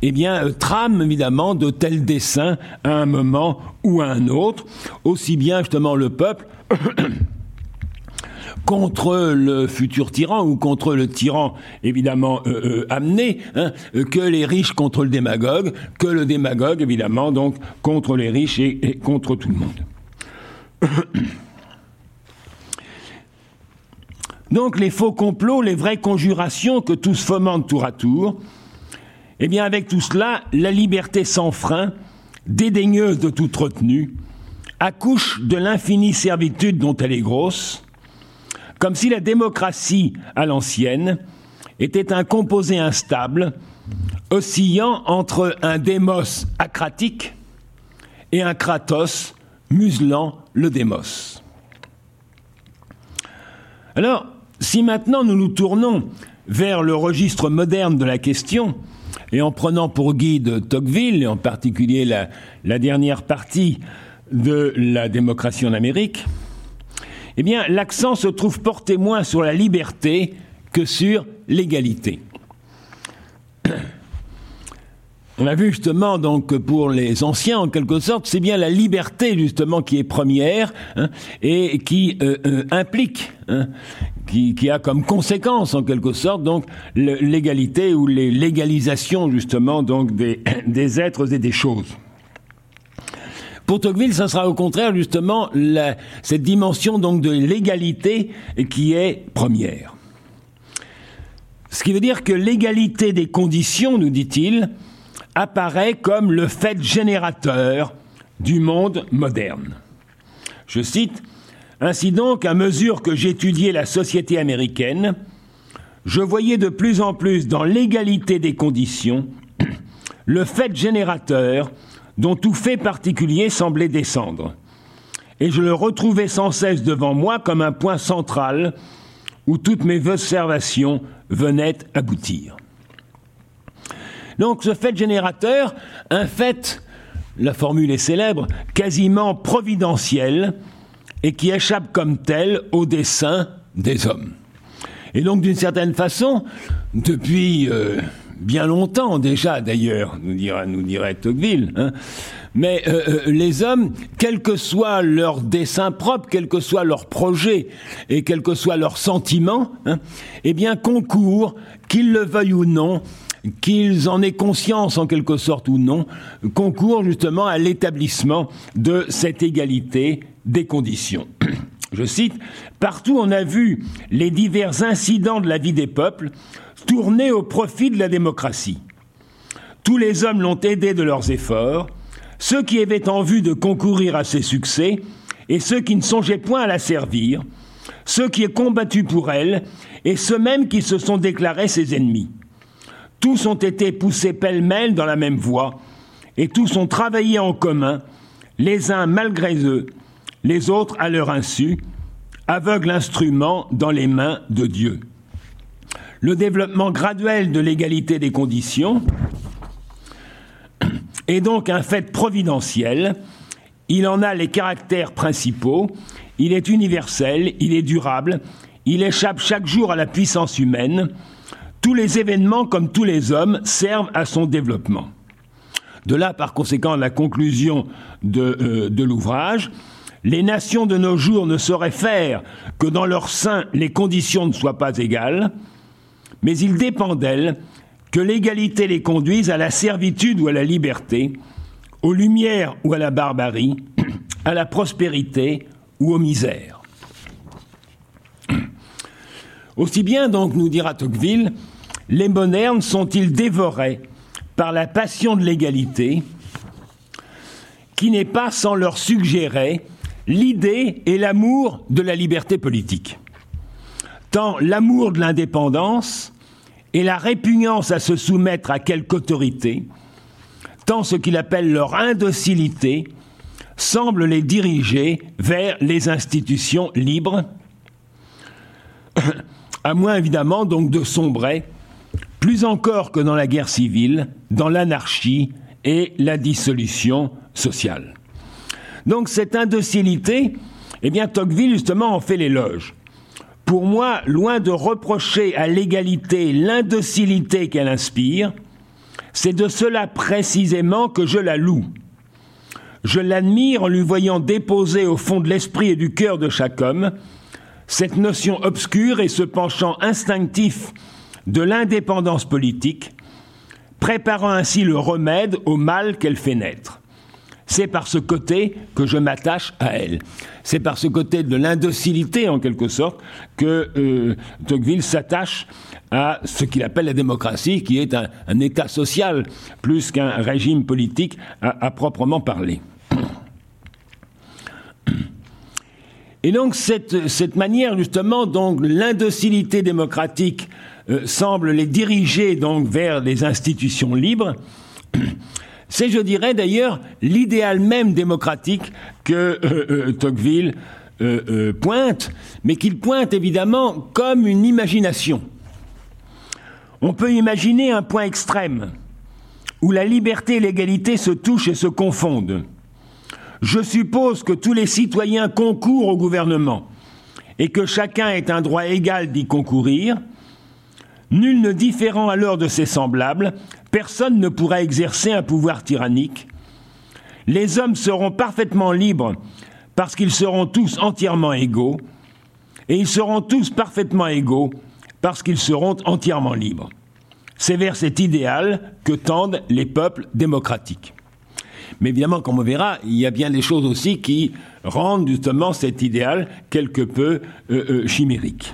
eh bien, euh, trament évidemment de tels desseins à un moment ou à un autre, aussi bien justement le peuple contre le futur tyran ou contre le tyran évidemment euh, amené, hein, que les riches contre le démagogue, que le démagogue évidemment donc contre les riches et contre tout le monde. Donc les faux complots, les vraies conjurations que tous fomentent tour à tour, eh bien avec tout cela, la liberté sans frein, dédaigneuse de toute retenue, accouche de l'infinie servitude dont elle est grosse, comme si la démocratie à l'ancienne était un composé instable, oscillant entre un démos acratique et un kratos muselant le démos. Alors, si maintenant nous nous tournons vers le registre moderne de la question, et en prenant pour guide Tocqueville, et en particulier la, dernière partie de la démocratie en Amérique, eh bien, l'accent se trouve porté moins sur la liberté que sur l'égalité. On a vu justement donc que pour les anciens, en quelque sorte, c'est bien la liberté justement qui est première hein, et qui euh, euh, implique, hein, qui, qui, a comme conséquence en quelque sorte donc l'égalité ou les légalisations justement donc des, des êtres et des choses. Pour Tocqueville, ce sera au contraire justement cette dimension donc de l'égalité qui est première. Ce qui veut dire que l'égalité des conditions, nous dit-il, apparaît comme le fait générateur du monde moderne. Je cite, Ainsi donc, à mesure que j'étudiais la société américaine, je voyais de plus en plus dans l'égalité des conditions le fait générateur dont tout fait particulier semblait descendre. Et je le retrouvais sans cesse devant moi comme un point central où toutes mes observations venaient aboutir. Donc ce fait générateur, un fait, la formule est célèbre, quasiment providentiel, et qui échappe comme tel au dessein des hommes. Et donc d'une certaine façon, depuis euh, bien longtemps déjà d'ailleurs, nous, nous dirait Tocqueville, hein, mais euh, euh, les hommes, quel que soit leur dessein propre, quel que soit leur projet et quel que soit leur sentiment, hein, eh bien concourent, qu'ils le veuillent ou non, qu'ils en aient conscience en quelque sorte ou non, concourent justement à l'établissement de cette égalité des conditions. Je cite, Partout on a vu les divers incidents de la vie des peuples tourner au profit de la démocratie. Tous les hommes l'ont aidé de leurs efforts, ceux qui avaient en vue de concourir à ses succès et ceux qui ne songeaient point à la servir, ceux qui ont combattu pour elle et ceux mêmes qui se sont déclarés ses ennemis. Tous ont été poussés pêle-mêle dans la même voie, et tous ont travaillé en commun, les uns malgré eux, les autres à leur insu, aveugle instrument dans les mains de Dieu. Le développement graduel de l'égalité des conditions est donc un fait providentiel. Il en a les caractères principaux, il est universel, il est durable, il échappe chaque jour à la puissance humaine, tous les événements, comme tous les hommes, servent à son développement. De là, par conséquent, la conclusion de, euh, de l'ouvrage. Les nations de nos jours ne sauraient faire que dans leur sein les conditions ne soient pas égales, mais il dépend d'elles que l'égalité les conduise à la servitude ou à la liberté, aux lumières ou à la barbarie, à la prospérité ou aux misères. Aussi bien donc, nous dira Tocqueville, les modernes sont-ils dévorés par la passion de l'égalité, qui n'est pas sans leur suggérer l'idée et l'amour de la liberté politique? Tant l'amour de l'indépendance et la répugnance à se soumettre à quelque autorité, tant ce qu'il appelle leur indocilité, semblent les diriger vers les institutions libres, à moins évidemment donc de sombrer plus encore que dans la guerre civile, dans l'anarchie et la dissolution sociale. Donc cette indocilité, eh bien Tocqueville justement en fait l'éloge. Pour moi, loin de reprocher à l'égalité l'indocilité qu'elle inspire, c'est de cela précisément que je la loue. Je l'admire en lui voyant déposer au fond de l'esprit et du cœur de chaque homme cette notion obscure et ce penchant instinctif de l'indépendance politique, préparant ainsi le remède au mal qu'elle fait naître. C'est par ce côté que je m'attache à elle. C'est par ce côté de l'indocilité, en quelque sorte, que euh, Tocqueville s'attache à ce qu'il appelle la démocratie, qui est un, État social plus qu'un régime politique à, proprement parler. Et donc cette, cette manière justement, donc l'indocilité démocratique euh, semble les diriger donc vers des institutions libres. C'est, je dirais d'ailleurs, l'idéal même démocratique que euh, euh, Tocqueville pointe, mais qu'il pointe évidemment comme une imagination. On peut imaginer un point extrême où la liberté et l'égalité se touchent et se confondent. Je suppose que tous les citoyens concourent au gouvernement et que chacun ait un droit égal d'y concourir, nul ne différant alors de ses semblables, personne ne pourra exercer un pouvoir tyrannique. Les hommes seront parfaitement libres parce qu'ils seront tous entièrement égaux, et ils seront tous parfaitement égaux parce qu'ils seront entièrement libres. C'est vers cet idéal que tendent les peuples démocratiques. Mais évidemment, comme on verra, il y a bien des choses aussi qui rendent justement cet idéal quelque peu euh, euh, chimérique.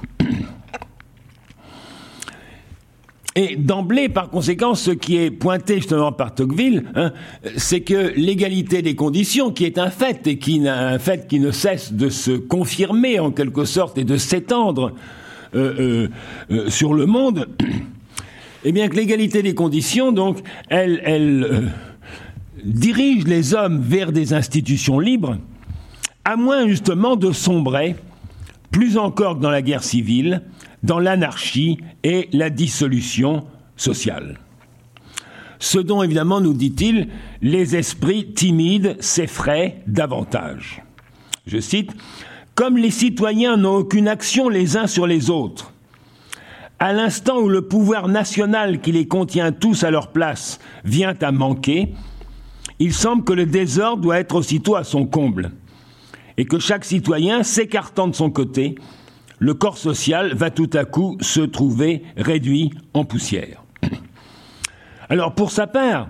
Et d'emblée, par conséquent, ce qui est pointé justement par Tocqueville, hein, c'est que l'égalité des conditions, qui est un fait et qui ne cesse de se confirmer en quelque sorte et de s'étendre euh, sur le monde, eh bien que l'égalité des conditions, donc, elle, elle dirige les hommes vers des institutions libres, à moins justement de sombrer, plus encore que dans la guerre civile, dans l'anarchie et la dissolution sociale. Ce dont, évidemment, nous dit-il, les esprits timides s'effraient davantage. Je cite, Comme les citoyens n'ont aucune action les uns sur les autres, à l'instant où le pouvoir national qui les contient tous à leur place vient à manquer, il semble que le désordre doit être aussitôt à son comble, et que chaque citoyen, s'écartant de son côté, le corps social va tout à coup se trouver réduit en poussière. Alors pour sa part,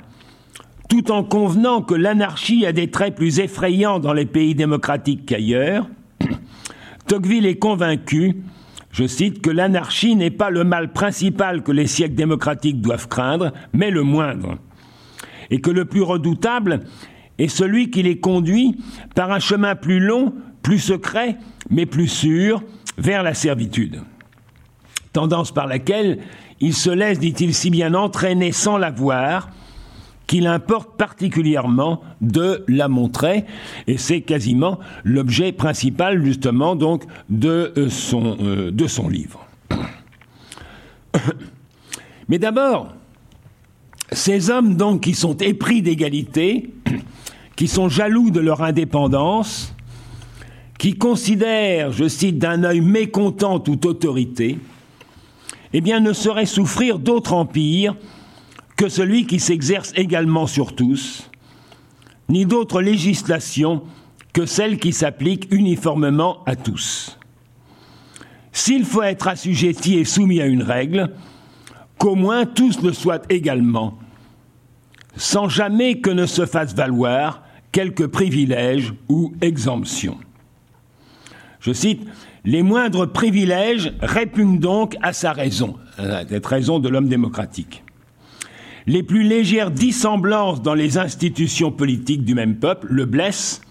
tout en convenant que l'anarchie a des traits plus effrayants dans les pays démocratiques qu'ailleurs, Tocqueville est convaincu, je cite, que l'anarchie n'est pas le mal principal que les siècles démocratiques doivent craindre, mais le moindre et que le plus redoutable est celui qui les conduit par un chemin plus long, plus secret, mais plus sûr, vers la servitude. Tendance par laquelle il se laisse, dit-il, si bien entraîner sans la voir, qu'il importe particulièrement de la montrer, et c'est quasiment l'objet principal justement donc de euh, son, euh, de son livre. Mais d'abord, ces hommes, donc, qui sont épris d'égalité, qui sont jaloux de leur indépendance, qui considèrent, je cite, d'un œil mécontent toute autorité, eh bien, ne sauraient souffrir d'autre empire que celui qui s'exerce également sur tous, ni d'autre législation que celle qui s'applique uniformément à tous. S'il faut être assujetti et soumis à une règle, qu'au moins tous le soient également, sans jamais que ne se fasse valoir quelques privilèges ou exemptions. Je cite, les moindres privilèges répugnent donc à sa raison, à cette raison de l'homme démocratique. Les plus légères dissemblances dans les institutions politiques du même peuple le blessent,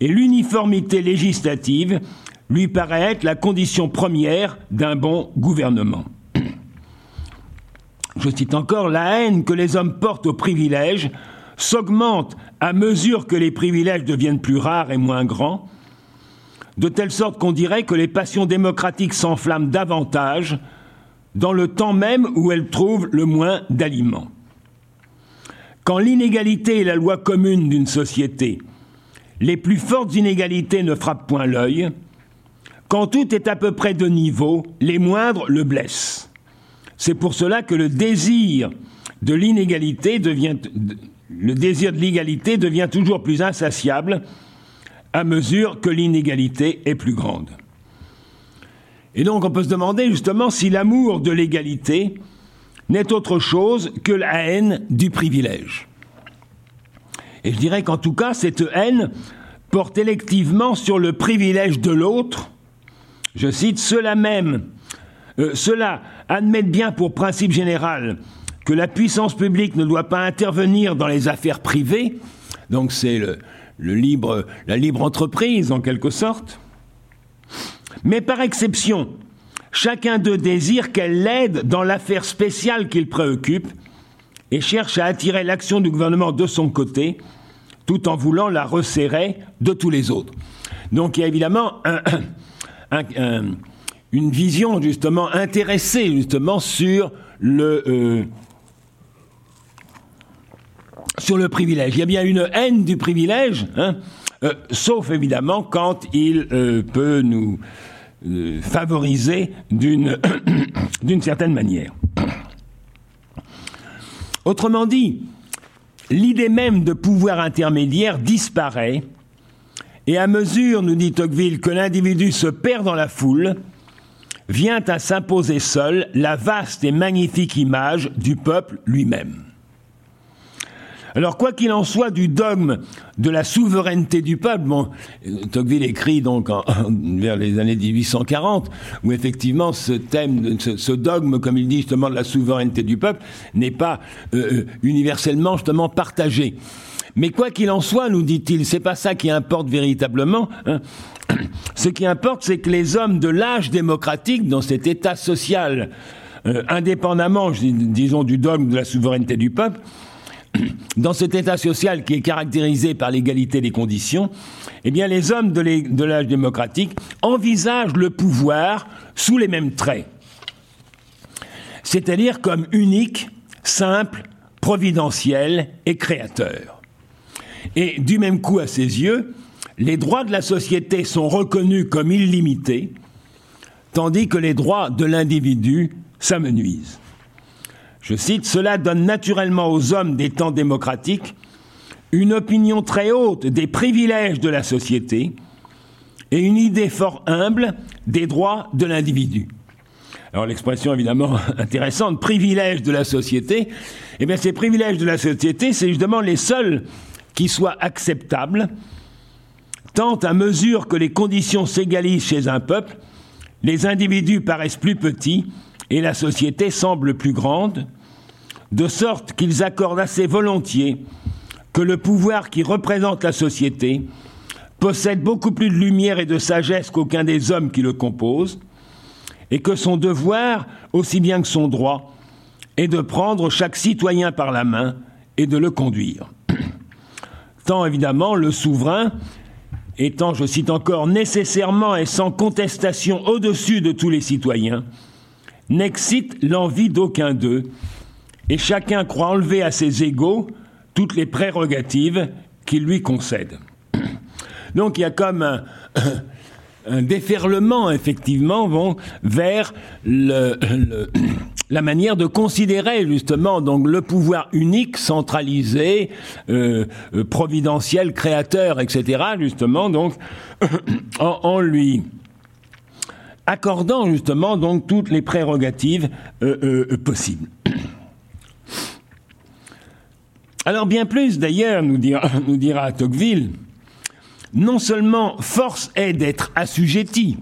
et l'uniformité législative lui paraît être la condition première d'un bon gouvernement je cite encore, la haine que les hommes portent aux privilèges s'augmente à mesure que les privilèges deviennent plus rares et moins grands, de telle sorte qu'on dirait que les passions démocratiques s'enflamment davantage dans le temps même où elles trouvent le moins d'aliments. Quand l'inégalité est la loi commune d'une société, les plus fortes inégalités ne frappent point l'œil, quand tout est à peu près de niveau, les moindres le blessent. C'est pour cela que le désir de l'inégalité devient l'égalité devient toujours plus insatiable à mesure que l'inégalité est plus grande. Et donc on peut se demander justement si l'amour de l'égalité n'est autre chose que la haine du privilège. Et je dirais qu'en tout cas, cette haine porte électivement sur le privilège de l'autre. Je cite, cela même, euh, cela admettent bien pour principe général que la puissance publique ne doit pas intervenir dans les affaires privées, donc c'est le, libre, la libre entreprise en quelque sorte, mais par exception, chacun d'eux désire qu'elle l'aide dans l'affaire spéciale qu'il préoccupe et cherche à attirer l'action du gouvernement de son côté, tout en voulant la resserrer de tous les autres. Donc il y a évidemment une vision justement intéressée justement sur le euh, sur le privilège. Il y a bien une haine du privilège, hein, euh, sauf évidemment quand il euh, peut nous favoriser d'une certaine manière. Autrement dit, l'idée même de pouvoir intermédiaire disparaît, et à mesure, nous dit Tocqueville, que l'individu se perd dans la foule, vient à s'imposer seul la vaste et magnifique image du peuple lui-même. Alors, quoi qu'il en soit du dogme de la souveraineté du peuple, bon, Tocqueville écrit donc vers les années 1840, où effectivement ce thème, ce, dogme, comme il dit justement, de la souveraineté du peuple, n'est pas euh, euh, universellement justement partagé. Mais quoi qu'il en soit, nous dit-il, c'est pas ça qui importe véritablement. Hein. Ce qui importe, c'est que les hommes de l'âge démocratique, dans cet état social, euh, indépendamment, disons, du dogme de la souveraineté du peuple, dans cet état social qui est caractérisé par l'égalité des conditions, eh les hommes de l'âge démocratique envisagent le pouvoir sous les mêmes traits. C'est-à-dire comme unique, simple, providentiel et créateur. Et du même coup, à ses yeux, les droits de la société sont reconnus comme illimités, tandis que les droits de l'individu s'amenuisent. Je cite, Cela donne naturellement aux hommes des temps démocratiques une opinion très haute des privilèges de la société et une idée fort humble des droits de l'individu. Alors l'expression évidemment intéressante, privilèges de la société, eh bien ces privilèges de la société, c'est justement les seuls qui soient acceptables, tant à mesure que les conditions s'égalisent chez un peuple, les individus paraissent plus petits et la société semble plus grande, de sorte qu'ils accordent assez volontiers que le pouvoir qui représente la société possède beaucoup plus de lumière et de sagesse qu'aucun des hommes qui le composent, et que son devoir, aussi bien que son droit, est de prendre chaque citoyen par la main et de le conduire. Tant évidemment le souverain étant, je cite encore, nécessairement et sans contestation au-dessus de tous les citoyens, n'excite l'envie d'aucun d'eux, et chacun croit enlever à ses égaux toutes les prérogatives qu'il lui concède. Donc il y a comme un, déferlement, effectivement, vers le, la manière de considérer justement donc le pouvoir unique, centralisé, euh, euh, providentiel, créateur, etc. Justement, donc en, lui accordant justement donc toutes les prérogatives euh, possibles. Alors bien plus d'ailleurs, nous dira, nous dira Tocqueville, non seulement force est d'être assujetti,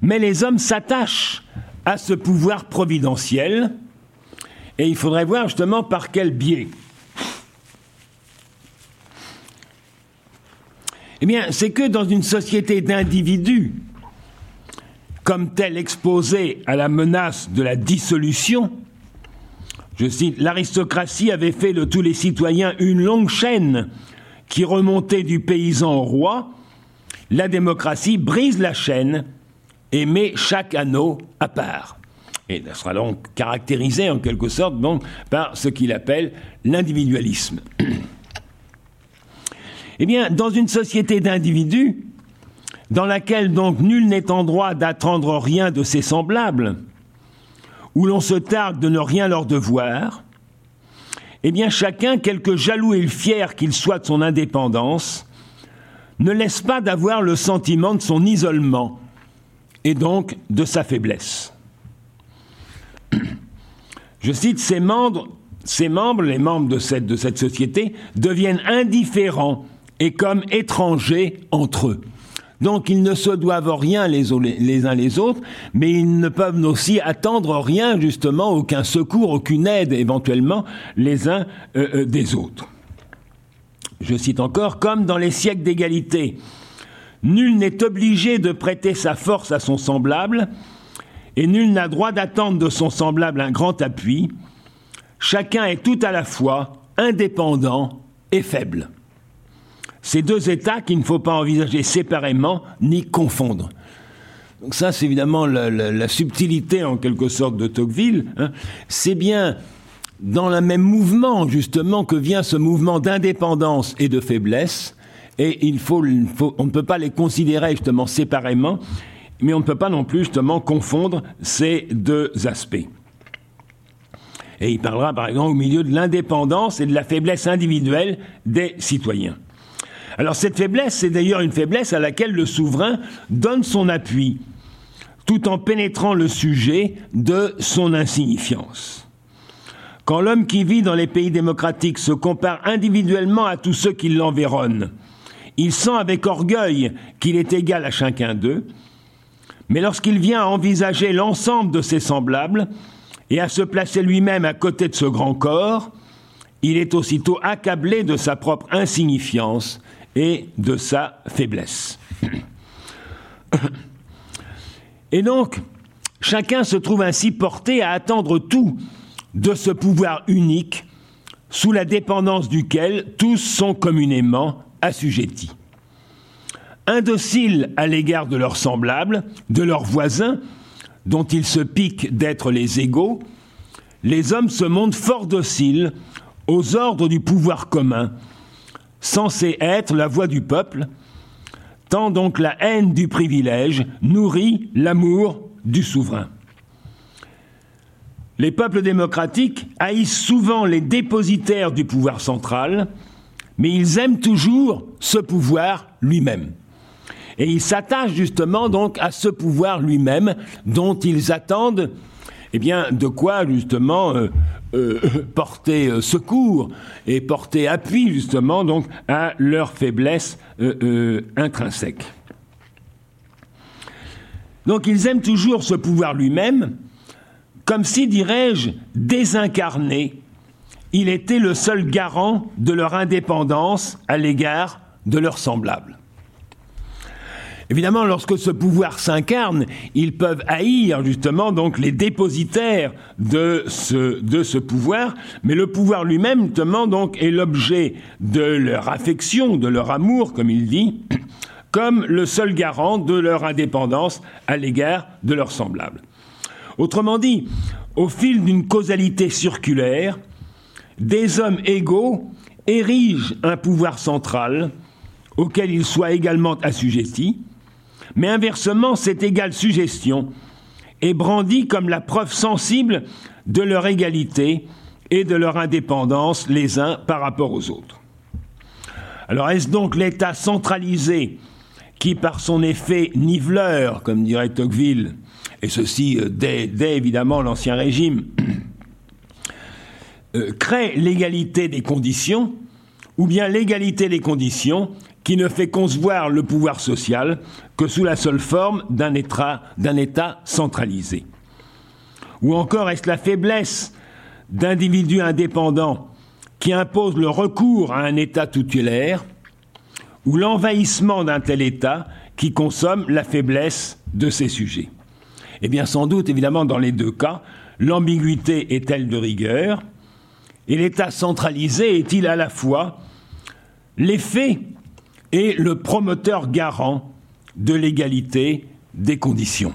mais les hommes s'attachent à ce pouvoir providentiel, et il faudrait voir justement par quel biais. Eh bien, c'est que dans une société d'individus, comme telle exposée à la menace de la dissolution, je cite, l'aristocratie avait fait de tous les citoyens une longue chaîne qui remontait du paysan au roi, la démocratie brise la chaîne et met chaque anneau à part. Et ça sera donc caractérisé en quelque sorte par ce qu'il appelle l'individualisme. eh bien, dans une société d'individus, dans laquelle donc nul n'est en droit d'attendre rien de ses semblables, où l'on se targue de ne rien leur devoir, eh bien chacun, quelque jaloux et fier qu'il soit de son indépendance, ne laisse pas d'avoir le sentiment de son isolement et donc de sa faiblesse. Je cite, ces membres, les membres de cette société, deviennent indifférents et comme étrangers entre eux. Donc ils ne se doivent rien les, uns les autres, mais ils ne peuvent aussi attendre rien, justement, aucun secours, aucune aide éventuellement les uns euh, euh, des autres. Je cite encore, comme dans les siècles d'égalité, nul n'est obligé de prêter sa force à son semblable, et nul n'a droit d'attendre de son semblable un grand appui, chacun est tout à la fois indépendant et faible. Ces deux états qu'il ne faut pas envisager séparément ni confondre. Donc ça, c'est évidemment la, subtilité en quelque sorte de Tocqueville. Hein. C'est bien dans le même mouvement justement que vient ce mouvement d'indépendance et de faiblesse, et il faut, on ne peut pas les considérer justement séparément, mais on ne peut pas non plus justement confondre ces deux aspects. Et il parlera par exemple au milieu de l'indépendance et de la faiblesse individuelle des citoyens. Alors cette faiblesse, c'est d'ailleurs une faiblesse à laquelle le souverain donne son appui, tout en pénétrant le sujet de son insignifiance. Quand l'homme qui vit dans les pays démocratiques se compare individuellement à tous ceux qui l'environnent, il sent avec orgueil qu'il est égal à chacun d'eux, mais lorsqu'il vient à envisager l'ensemble de ses semblables et à se placer lui-même à côté de ce grand corps, il est aussitôt accablé de sa propre insignifiance et de sa faiblesse. Et donc, chacun se trouve ainsi porté à attendre tout de ce pouvoir unique sous la dépendance duquel tous sont communément assujettis. Indociles à l'égard de leurs semblables, de leurs voisins, dont ils se piquent d'être les égaux, les hommes se montrent fort dociles aux ordres du pouvoir commun, censé être la voix du peuple, tant donc la haine du privilège nourrit l'amour du souverain. Les peuples démocratiques haïssent souvent les dépositaires du pouvoir central, mais ils aiment toujours ce pouvoir lui-même. Et ils s'attachent justement donc à ce pouvoir lui-même dont ils attendent eh bien, de quoi justement euh, euh, porter euh, secours et porter appui justement donc à leur faiblesse intrinsèque. Donc ils aiment toujours ce pouvoir lui-même, comme si, dirais-je, désincarné, il était le seul garant de leur indépendance à l'égard de leurs semblables. Évidemment, lorsque ce pouvoir s'incarne, ils peuvent haïr justement donc les dépositaires de ce, pouvoir, mais le pouvoir lui-même justement donc est l'objet de leur affection, de leur amour, comme il dit, comme le seul garant de leur indépendance à l'égard de leurs semblables. Autrement dit, au fil d'une causalité circulaire, des hommes égaux érigent un pouvoir central auquel ils soient également assujettis, mais inversement, cette égale suggestion est brandie comme la preuve sensible de leur égalité et de leur indépendance les uns par rapport aux autres. Alors est-ce donc l'État centralisé qui, par son effet niveleur, comme dirait Tocqueville, et ceci euh, dès, évidemment l'Ancien Régime, euh, crée l'égalité des conditions, ou bien l'égalité des conditions qui ne fait concevoir le pouvoir social que sous la seule forme d'un État, centralisé. Ou encore est-ce la faiblesse d'individus indépendants qui imposent le recours à un État tutélaire ou l'envahissement d'un tel État qui consomme la faiblesse de ses sujets? Eh bien sans doute, évidemment, dans les deux cas, l'ambiguïté est-elle de rigueur et l'État centralisé est-il à la fois l'effet et le promoteur garant de l'égalité des conditions.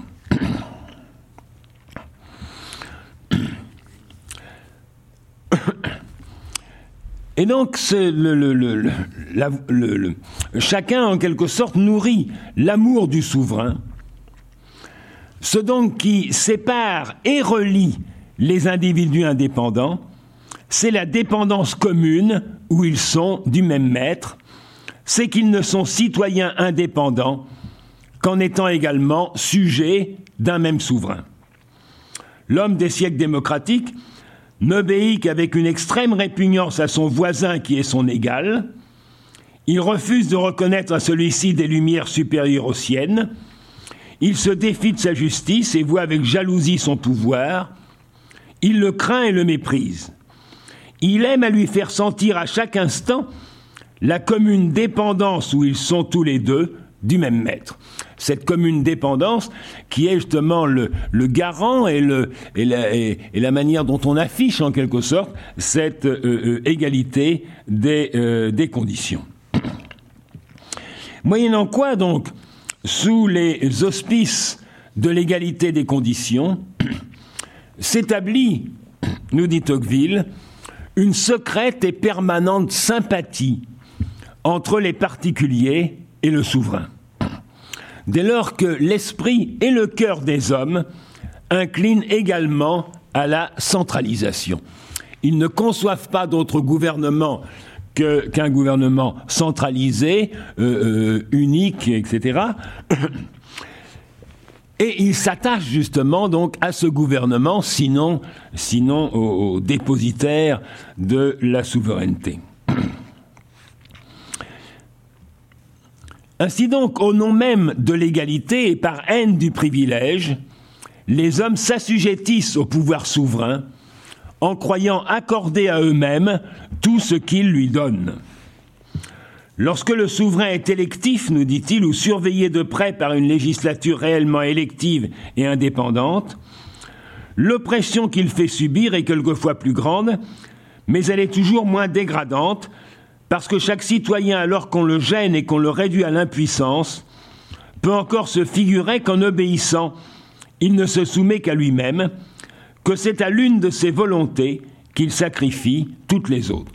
Et donc, chacun, en quelque sorte, nourrit l'amour du souverain, ce donc qui sépare et relie les individus indépendants, c'est la dépendance commune où ils sont du même maître, c'est qu'ils ne sont citoyens indépendants qu'en étant également sujet d'un même souverain. L'homme des siècles démocratiques n'obéit qu'avec une extrême répugnance à son voisin qui est son égal, il refuse de reconnaître à celui-ci des lumières supérieures aux siennes, il se défie de sa justice et voit avec jalousie son pouvoir, il le craint et le méprise. Il aime à lui faire sentir à chaque instant la commune dépendance où ils sont tous les deux du même maître. Cette commune dépendance qui est justement le, garant et, la, manière dont on affiche en quelque sorte cette euh, euh, égalité des, euh, des conditions. Moyennant quoi donc, sous les auspices de l'égalité des conditions, s'établit, nous dit Tocqueville, une secrète et permanente sympathie entre les particuliers et le souverain. Dès lors que l'esprit et le cœur des hommes inclinent également à la centralisation. Ils ne conçoivent pas d'autre gouvernement qu'un gouvernement centralisé, euh, euh, unique, etc. Et ils s'attachent justement donc à ce gouvernement, sinon, sinon au dépositaire de la souveraineté. Ainsi donc, au nom même de l'égalité et par haine du privilège, les hommes s'assujettissent au pouvoir souverain en croyant accorder à eux-mêmes tout ce qu'ils lui donnent. Lorsque le souverain est électif, nous dit-il, ou surveillé de près par une législature réellement élective et indépendante, l'oppression qu'il fait subir est quelquefois plus grande, mais elle est toujours moins dégradante parce que chaque citoyen, alors qu'on le gêne et qu'on le réduit à l'impuissance, peut encore se figurer qu'en obéissant, il ne se soumet qu'à lui-même, que c'est à l'une de ses volontés qu'il sacrifie toutes les autres.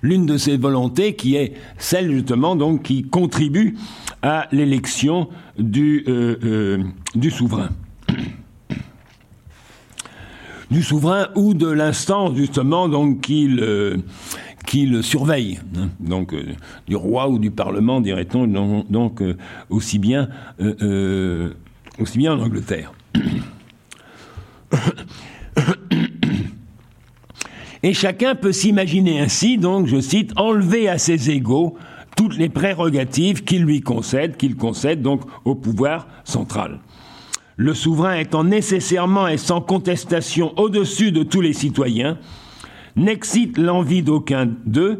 L'une de ses volontés qui est celle justement donc qui contribue à l'élection du, euh, euh, souverain du souverain ou de l'instance justement donc qu'il euh, qui le surveille, hein. donc euh, du roi ou du parlement, dirait-on, donc, euh, aussi bien euh, aussi bien en Angleterre. Et chacun peut s'imaginer ainsi, donc, je cite, enlever à ses égaux toutes les prérogatives qu'il lui concède, qu'il concède donc au pouvoir central. Le souverain étant nécessairement et sans contestation au-dessus de tous les citoyens, n'excite l'envie d'aucun d'eux,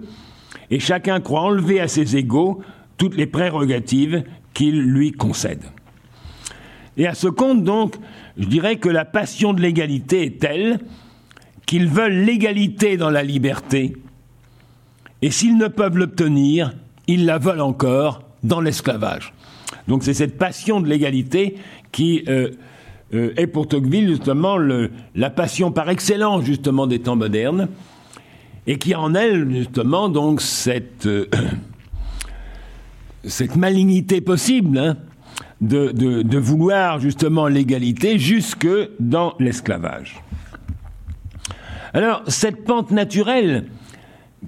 et chacun croit enlever à ses égaux toutes les prérogatives qu'il lui concède. Et à ce compte, donc, je dirais que la passion de l'égalité est telle qu'ils veulent l'égalité dans la liberté, et s'ils ne peuvent l'obtenir, ils la veulent encore dans l'esclavage. Donc c'est cette passion de l'égalité qui euh, euh, est pour Tocqueville justement la passion par excellence justement des temps modernes, et qui en elle justement donc cette, euh, malignité possible hein, de, vouloir justement l'égalité jusque dans l'esclavage. Alors cette pente naturelle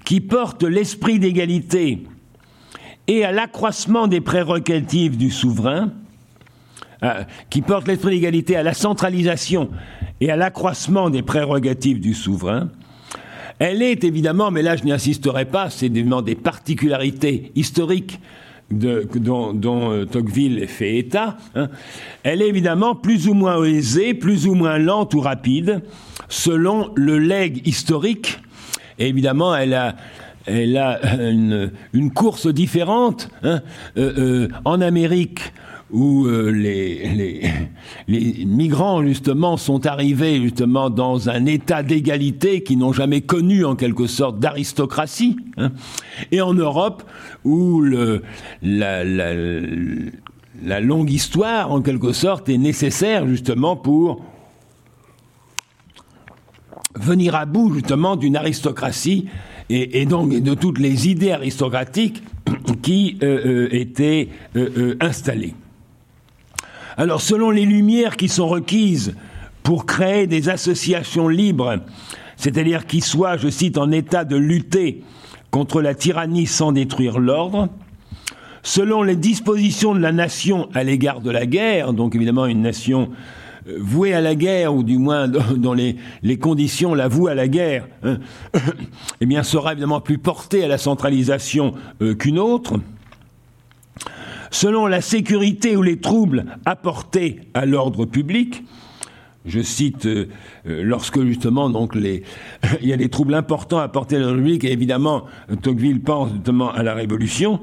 qui porte l'esprit d'égalité et à l'accroissement des prérogatives du souverain, euh, qui porte l'esprit d'égalité à la centralisation et à l'accroissement des prérogatives du souverain, elle est évidemment, mais là je n'y insisterai pas, c'est évidemment des particularités historiques dont, euh, Tocqueville fait état, hein. elle est évidemment plus ou moins aisée, plus ou moins lente ou rapide, selon le legs historique. Et évidemment, elle a, elle a une, course différente. Hein. Euh, en Amérique, où euh, les, migrants justement sont arrivés justement dans un état d'égalité qui n'ont jamais connu en quelque sorte d'aristocratie, hein. et en Europe où la longue histoire en quelque sorte est nécessaire justement pour venir à bout justement d'une aristocratie et, donc de toutes les idées aristocratiques qui euh, euh, étaient installées. Alors selon les lumières qui sont requises pour créer des associations libres, c'est-à-dire qui soient, je cite, en état de lutter contre la tyrannie sans détruire l'ordre, selon les dispositions de la nation à l'égard de la guerre, donc évidemment une nation euh, vouée à la guerre, ou du moins dans les, conditions la voue à la guerre, hein, eh bien sera évidemment plus portée à la centralisation euh, qu'une autre. Selon la sécurité ou les troubles apportés à l'ordre public, je cite, euh, euh, lorsque justement, donc, il y a des troubles importants apportés à la République, et évidemment, Tocqueville pense notamment à la Révolution,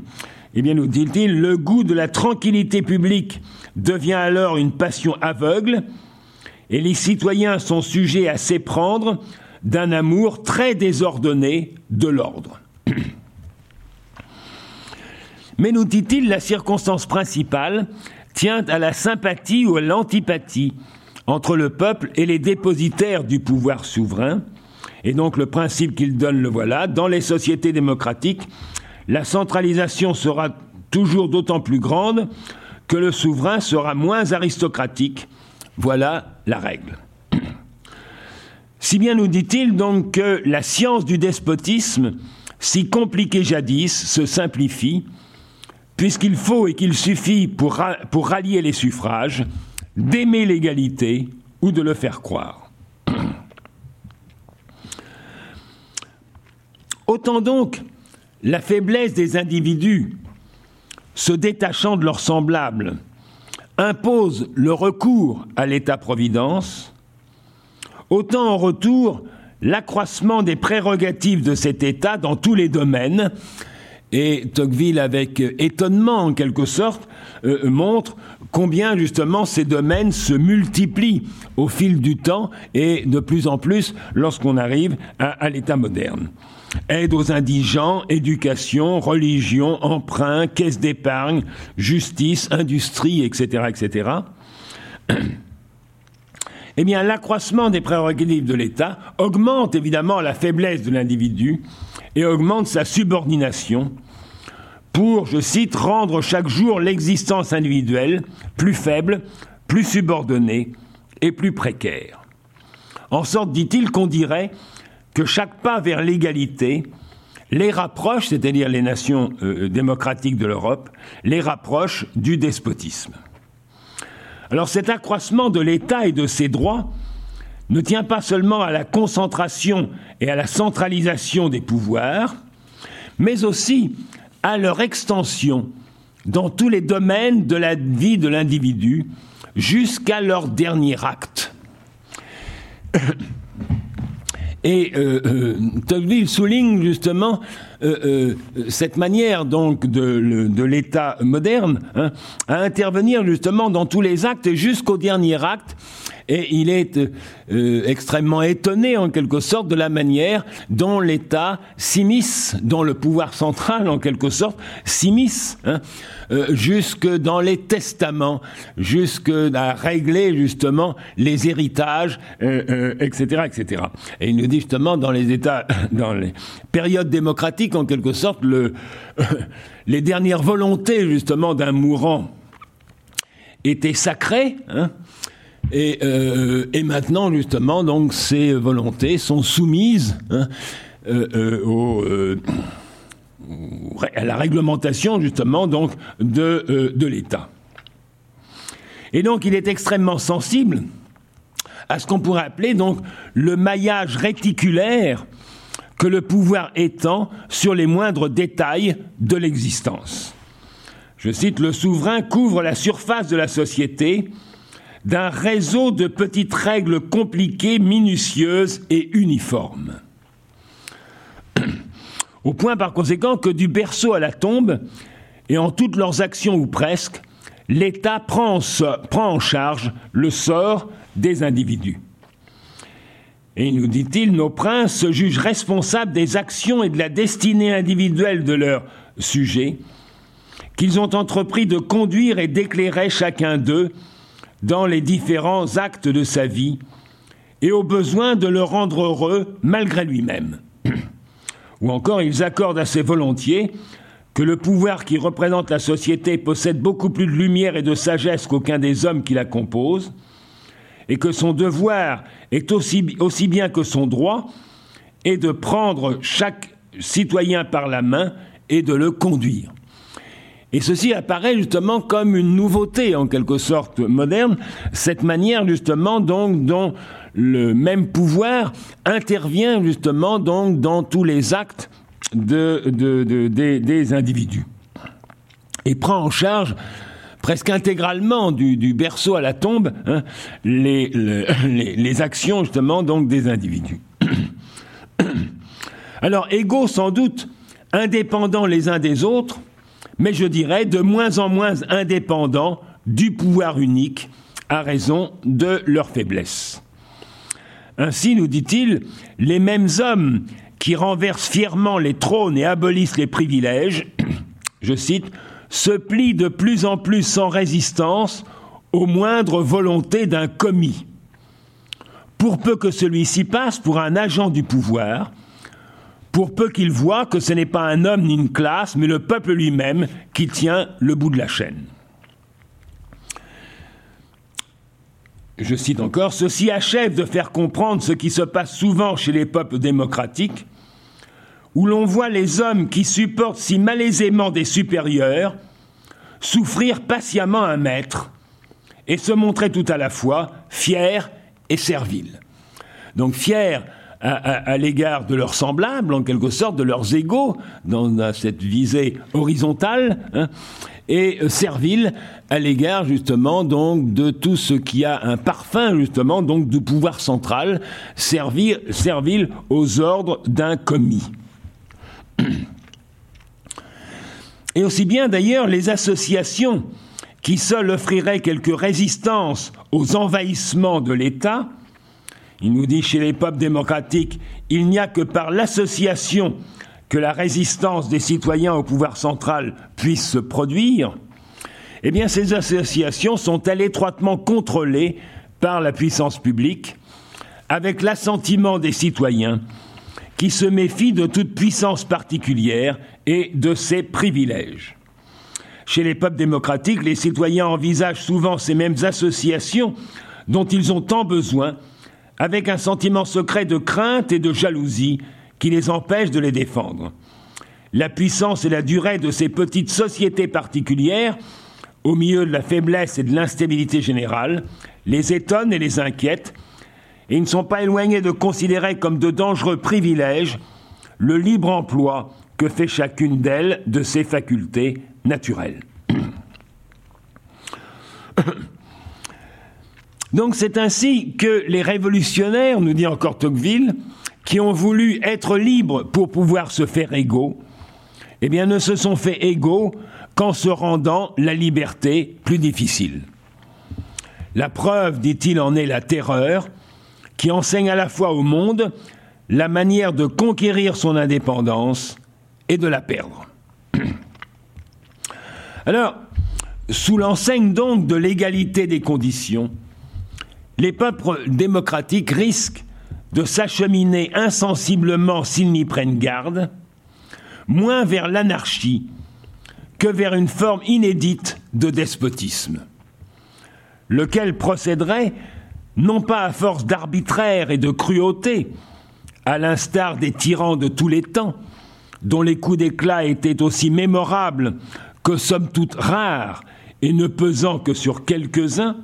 eh bien, nous dit-il, le goût de la tranquillité publique devient alors une passion aveugle, et les citoyens sont sujets à s'éprendre d'un amour très désordonné de l'ordre. Mais nous dit-il, la circonstance principale tient à la sympathie ou à l'antipathie entre le peuple et les dépositaires du pouvoir souverain. Et donc le principe qu'il donne le voilà. Dans les sociétés démocratiques, la centralisation sera toujours d'autant plus grande que le souverain sera moins aristocratique. Voilà la règle. Si bien nous dit-il donc que la science du despotisme, si compliquée jadis, se simplifie, puisqu'il faut et qu'il suffit pour, rallier les suffrages d'aimer l'égalité ou de le faire croire. Autant donc la faiblesse des individus se détachant de leurs semblables impose le recours à l'État-providence, autant en retour l'accroissement des prérogatives de cet État dans tous les domaines, et Tocqueville, avec étonnement en quelque sorte, euh, montre combien justement ces domaines se multiplient au fil du temps et de plus en plus lorsqu'on arrive à, l'État moderne. Aide aux indigents, éducation, religion, emprunt, caisse d'épargne, justice, industrie, etc., etc. eh bien, l'accroissement des prérogatives de l'État augmente évidemment la faiblesse de l'individu et augmente sa subordination pour, je cite, rendre chaque jour l'existence individuelle plus faible, plus subordonnée et plus précaire. En sorte, dit-il, qu'on dirait que chaque pas vers l'égalité les rapproche, c'est-à-dire les nations euh, démocratiques de l'Europe, les rapproche du despotisme. Alors cet accroissement de l'État et de ses droits ne tient pas seulement à la concentration et à la centralisation des pouvoirs, mais aussi à leur extension dans tous les domaines de la vie de l'individu jusqu'à leur dernier acte. Et euh, euh, souligne justement euh, cette manière donc de, l'État moderne hein, à intervenir justement dans tous les actes jusqu'au dernier acte et il est euh, extrêmement étonné en quelque sorte de la manière dont l'État s'immisce, dont le pouvoir central en quelque sorte s'immisce, hein, euh, jusque dans les testaments, jusque à régler justement les héritages, euh, etc., etc. Et il nous dit justement dans les États, dans les périodes démocratiques en quelque sorte, le, les dernières volontés justement d'un mourant étaient sacrées. Hein, euh, et, maintenant, justement, donc, ces volontés sont soumises hein, euh, euh, à la réglementation, justement, donc, de, de l'État. Et donc, il est extrêmement sensible à ce qu'on pourrait appeler donc le maillage réticulaire que le pouvoir étend sur les moindres détails de l'existence. Je cite, le souverain couvre la surface de la société d'un réseau de petites règles compliquées, minutieuses et uniformes. Au point par conséquent que du berceau à la tombe, et en toutes leurs actions ou presque, l'État prend, en charge le sort des individus. Et nous dit-il, nos princes se jugent responsables des actions et de la destinée individuelle de leurs sujets, qu'ils ont entrepris de conduire et d'éclairer chacun d'eux dans les différents actes de sa vie et au besoin de le rendre heureux malgré lui-même. Ou encore, ils accordent assez volontiers que le pouvoir qui représente la société possède beaucoup plus de lumière et de sagesse qu'aucun des hommes qui la composent, et que son devoir est aussi, aussi bien que son droit, est de prendre chaque citoyen par la main et de le conduire. Et ceci apparaît justement comme une nouveauté en quelque sorte moderne, cette manière justement donc dont le même pouvoir intervient justement donc dans tous les actes de, des, individus et prend en charge presque intégralement du, berceau à la tombe hein, les, les, actions justement donc des individus. Alors égaux sans doute, indépendants les uns des autres, mais je dirais de moins en moins indépendants du pouvoir unique à raison de leur faiblesse. Ainsi, nous dit-il, les mêmes hommes qui renversent fièrement les trônes et abolissent les privilèges, je cite, se plient de plus en plus sans résistance aux moindres volontés d'un commis. Pour peu que celui-ci passe pour un agent du pouvoir, pour peu qu'il voit que ce n'est pas un homme ni une classe, mais le peuple lui-même qui tient le bout de la chaîne. Je cite encore, ceci achève de faire comprendre ce qui se passe souvent chez les peuples démocratiques, où l'on voit les hommes qui supportent si malaisément des supérieurs souffrir patiemment un maître et se montrer tout à la fois fiers et serviles. Donc fiers à, l'égard de leurs semblables, en quelque sorte, de leurs égaux, dans, cette visée horizontale, hein, et euh, servile à l'égard justement donc de tout ce qui a un parfum justement donc du pouvoir central, servir, servile aux ordres d'un commis. Et aussi bien d'ailleurs les associations qui seules offriraient quelque résistance aux envahissements de l'État, il nous dit chez les peuples démocratiques, il n'y a que par l'association que la résistance des citoyens au pouvoir central puisse se produire. Eh bien, ces associations sont-elles étroitement contrôlées par la puissance publique, avec l'assentiment des citoyens qui se méfient de toute puissance particulière et de ses privilèges. Chez les peuples démocratiques, les citoyens envisagent souvent ces mêmes associations dont ils ont tant besoin avec un sentiment secret de crainte et de jalousie qui les empêche de les défendre. La puissance et la durée de ces petites sociétés particulières, au milieu de la faiblesse et de l'instabilité générale, les étonnent et les inquiètent, et ils ne sont pas éloignés de considérer comme de dangereux privilèges le libre emploi que fait chacune d'elles de ses facultés naturelles. Donc c'est ainsi que les révolutionnaires, nous dit encore Tocqueville, qui ont voulu être libres pour pouvoir se faire égaux, eh bien ne se sont fait égaux qu'en se rendant la liberté plus difficile. La preuve, dit-il, en est la terreur, qui enseigne à la fois au monde la manière de conquérir son indépendance et de la perdre. Alors, sous l'enseigne donc de l'égalité des conditions, les peuples démocratiques risquent de s'acheminer insensiblement s'ils n'y prennent garde, moins vers l'anarchie que vers une forme inédite de despotisme, lequel procéderait non pas à force d'arbitraire et de cruauté, à l'instar des tyrans de tous les temps, dont les coups d'éclat étaient aussi mémorables que somme toute rares et ne pesant que sur quelques-uns,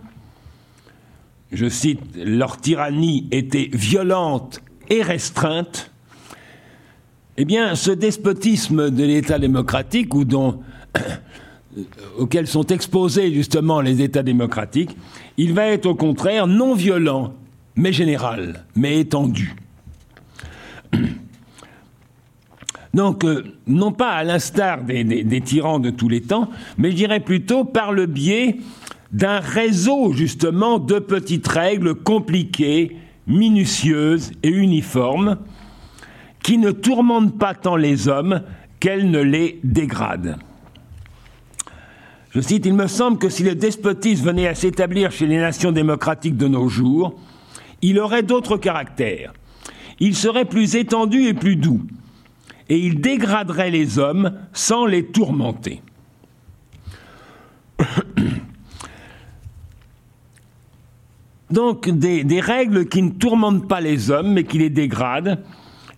je cite, leur tyrannie était violente et restreinte, eh bien, ce despotisme de l'État démocratique, ou auquel sont exposés justement les États démocratiques, il va être au contraire non violent, mais général, mais étendu. Donc, euh, non pas à l'instar des, tyrans de tous les temps, mais je dirais plutôt par le biais d'un réseau justement de petites règles compliquées, minutieuses et uniformes, qui ne tourmentent pas tant les hommes qu'elles ne les dégradent. Je cite, Il me semble que si le despotisme venait à s'établir chez les nations démocratiques de nos jours, il aurait d'autres caractères. Il serait plus étendu et plus doux, et il dégraderait les hommes sans les tourmenter. Donc des, règles qui ne tourmentent pas les hommes, mais qui les dégradent,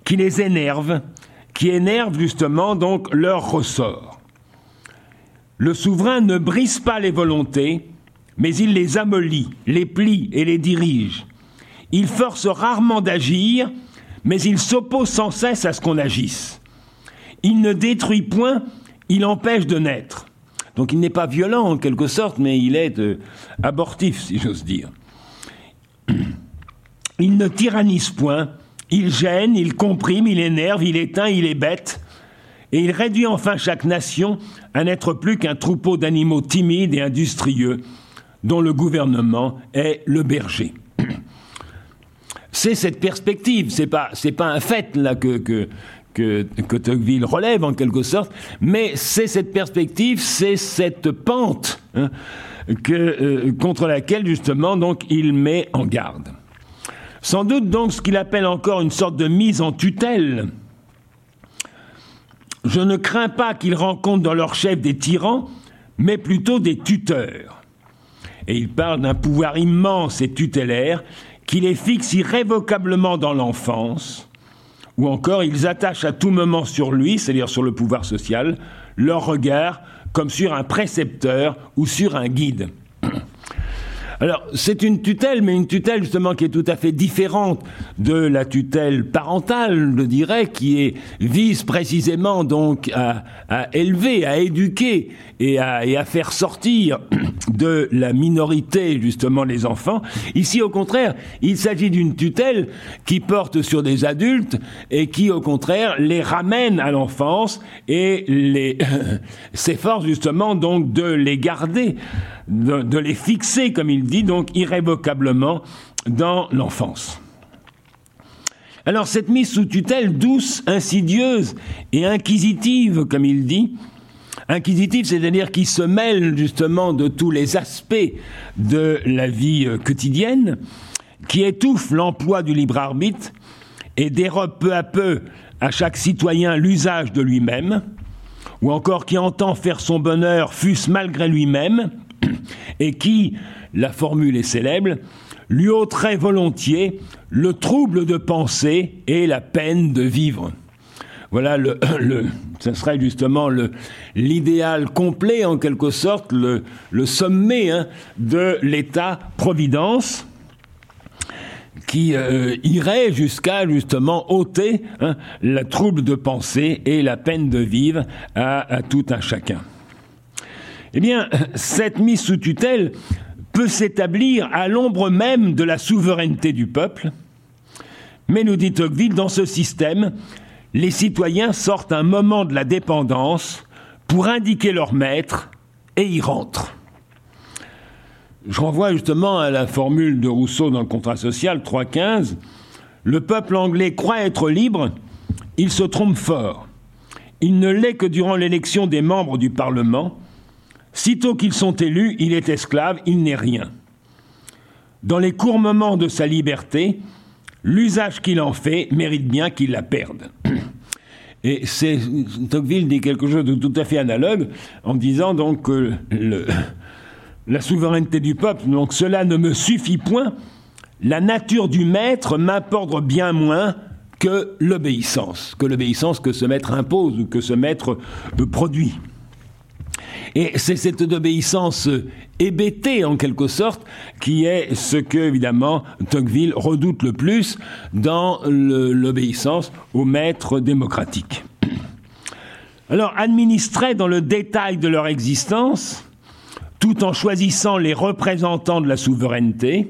qui les énervent, qui énervent justement donc leur ressort. Le souverain ne brise pas les volontés, mais il les amollit, les plie et les dirige. Il force rarement d'agir, mais il s'oppose sans cesse à ce qu'on agisse. Il ne détruit point, il empêche de naître. Donc il n'est pas violent en quelque sorte, mais il est euh, abortif, si j'ose dire. Il ne tyrannise point, il gêne, il comprime, il énerve, il éteint, il est bête, et il réduit enfin chaque nation à n'être plus qu'un troupeau d'animaux timides et industrieux dont le gouvernement est le berger. C'est cette perspective, c'est pas pas un fait que, que que, que Tocqueville relève en quelque sorte, mais c'est cette perspective, c'est cette pente hein, euh, contre laquelle justement il met en garde. Sans doute donc ce qu'il appelle encore une sorte de mise en tutelle. Je ne crains pas qu'ils rencontrent dans leur chef des tyrans, mais plutôt des tuteurs. Et il parle d'un pouvoir immense et tutélaire qui les fixe irrévocablement dans l'enfance, ou encore ils attachent à tout moment sur lui, c'est-à-dire sur le pouvoir social, leur regard comme sur un précepteur ou sur un guide. Alors, c'est une tutelle, mais une tutelle justement qui est tout à fait différente de la tutelle parentale, je dirais, qui est, vise précisément donc à, élever, à éduquer et à, et à, faire sortir de la minorité justement les enfants. Ici, au contraire, il s'agit d'une tutelle qui porte sur des adultes et qui, au contraire, les ramène à l'enfance et les s'efforce justement donc de les garder de, les fixer, comme il dit, donc irrévocablement dans l'enfance. Alors cette mise sous tutelle douce, insidieuse et inquisitive, comme il dit, inquisitive, c'est-à-dire qui se mêle justement de tous les aspects de la vie euh, quotidienne, qui étouffe l'emploi du libre arbitre et dérobe peu à peu à chaque citoyen l'usage de lui-même, ou encore qui entend faire son bonheur fût-ce malgré lui-même, et qui, la formule est célèbre, lui ôterait volontiers le trouble de penser et la peine de vivre. Voilà, le, ce serait justement l'idéal complet, en quelque sorte, le, sommet hein, de l'État-providence qui euh, irait jusqu'à justement ôter hein, le trouble de penser et la peine de vivre à tout un chacun. Eh bien, cette mise sous tutelle peut s'établir à l'ombre même de la souveraineté du peuple, mais nous dit Tocqueville, dans ce système, les citoyens sortent un moment de la dépendance pour indiquer leur maître et y rentrent. Je renvoie justement à la formule de Rousseau dans le contrat social 3.15. Le peuple anglais croit être libre, il se trompe fort. Il ne l'est que durant l'élection des membres du Parlement, Sitôt qu'ils sont élus, il est esclave, il n'est rien. Dans les courts moments de sa liberté, l'usage qu'il en fait mérite bien qu'il la perde. Et Tocqueville dit quelque chose de tout à fait analogue en disant donc que la souveraineté du peuple, donc cela ne me suffit point, la nature du maître m'apporte bien moins que l'obéissance, que l'obéissance que ce maître impose ou que ce maître produit. Et c'est cette obéissance hébétée, en quelque sorte, qui est ce que, évidemment, Tocqueville redoute le plus dans l'obéissance au maître démocratique. Alors, administrer dans le détail de leur existence, tout en choisissant les représentants de la souveraineté,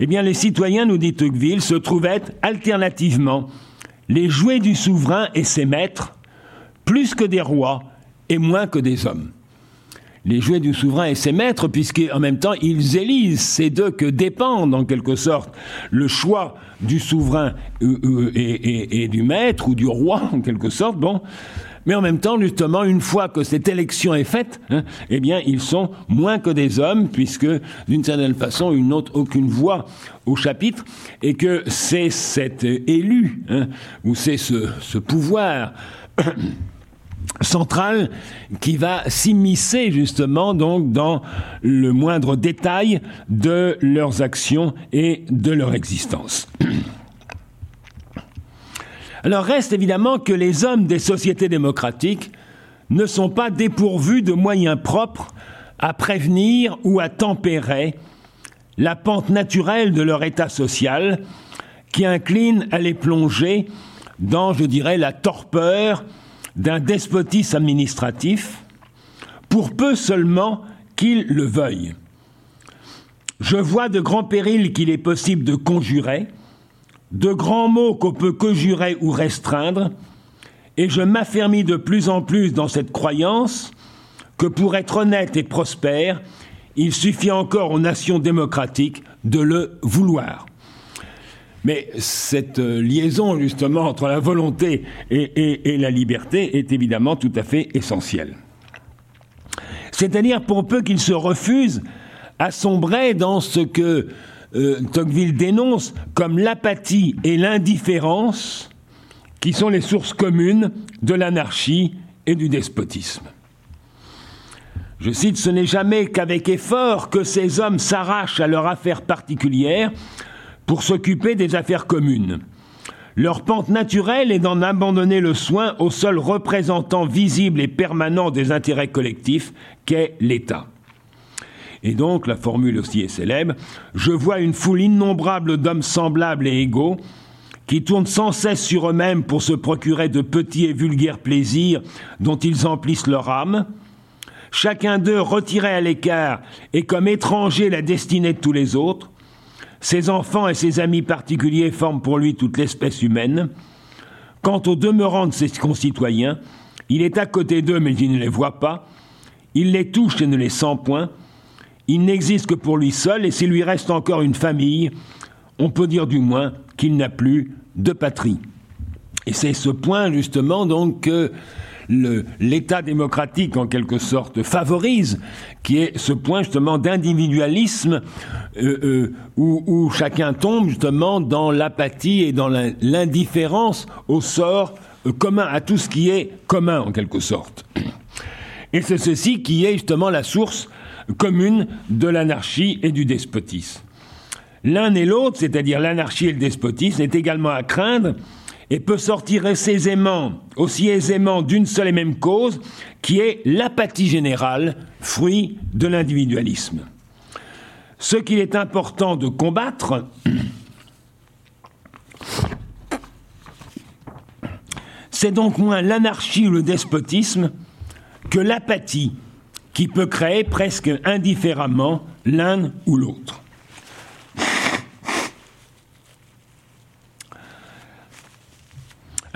eh bien, les citoyens, nous dit Tocqueville, se trouvaient alternativement les jouets du souverain et ses maîtres, plus que des rois et moins que des hommes les jouets du souverain et ses maîtres, puisqu'en même temps, ils élisent, ces deux que dépendent en quelque sorte le choix du souverain euh, euh, et, du maître ou du roi, en quelque sorte, bon. Mais en même temps, justement, une fois que cette élection est faite, hein, eh bien, ils sont moins que des hommes, puisque, d'une certaine façon, ils n'ont aucune voix au chapitre, et que c'est cet élu, hein, ou c'est ce, ce pouvoir centrale qui va s'immiscer justement donc dans le moindre détail de leurs actions et de leur existence. Alors reste évidemment que les hommes des sociétés démocratiques ne sont pas dépourvus de moyens propres à prévenir ou à tempérer la pente naturelle de leur état social qui incline à les plonger dans, je dirais, la torpeur d'un despotisme administratif, pour peu seulement qu'ils le veuillent. Je vois de grands périls qu'il est possible de conjurer, de grands mots qu'on peut conjurer ou restreindre, et je m'affermis de plus en plus dans cette croyance que pour être honnête et prospère, il suffit encore aux nations démocratiques de le vouloir. Mais cette euh, liaison justement entre la volonté et, la liberté est évidemment tout à fait essentielle. C'est-à-dire pour peu qu'il se refuse à sombrer dans ce que euh, Tocqueville dénonce comme l'apathie et l'indifférence qui sont les sources communes de l'anarchie et du despotisme. Je cite, Ce n'est jamais qu'avec effort que ces hommes s'arrachent à leurs affaires particulières pour s'occuper des affaires communes. Leur pente naturelle est d'en abandonner le soin au seul représentant visible et permanent des intérêts collectifs qu'est l'État. Et donc, la formule aussi est célèbre, je vois une foule innombrable d'hommes semblables et égaux qui tournent sans cesse sur eux-mêmes pour se procurer de petits et vulgaires plaisirs dont ils emplissent leur âme, chacun d'eux retiré à l'écart et comme étranger la destinée de tous les autres, ses enfants et ses amis particuliers forment pour lui toute l'espèce humaine. Quant aux demeurants de ses concitoyens, il est à côté d'eux mais il ne les voit pas, il les touche et ne les sent point, il n'existe que pour lui seul et s'il lui reste encore une famille, on peut dire du moins qu'il n'a plus de patrie. Et c'est ce point justement donc que l'État démocratique, en quelque sorte, favorise, qui est ce point justement d'individualisme euh, euh, où, chacun tombe justement dans l'apathie et dans l'indifférence au sort euh, commun, à tout ce qui est commun en quelque sorte. Et c'est ceci qui est justement la source commune de l'anarchie et du despotisme. L'un et l'autre, c'est-à-dire l'anarchie et le despotisme, est également à craindre et peut sortir aisément, aussi aisément d'une seule et même cause, qui est l'apathie générale, fruit de l'individualisme. Ce qu'il est important de combattre, c'est donc moins l'anarchie ou le despotisme que l'apathie qui peut créer presque indifféremment l'un ou l'autre.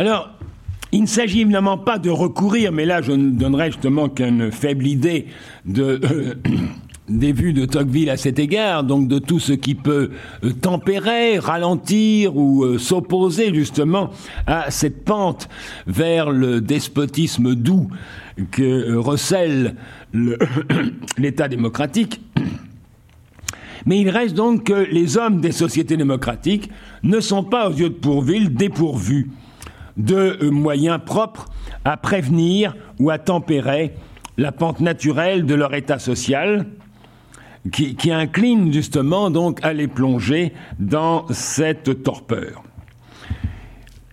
Alors, il ne s'agit évidemment pas de recourir, mais là je ne donnerai justement qu'une faible idée euh, des vues de Tocqueville à cet égard, donc de tout ce qui peut euh, tempérer, ralentir ou euh, s'opposer justement à cette pente vers le despotisme doux que recèle l'État démocratique. Mais il reste donc que les hommes des sociétés démocratiques ne sont pas aux yeux de Pourville dépourvus de euh, moyens propres à prévenir ou à tempérer la pente naturelle de leur état social, qui, incline justement donc à les plonger dans cette torpeur.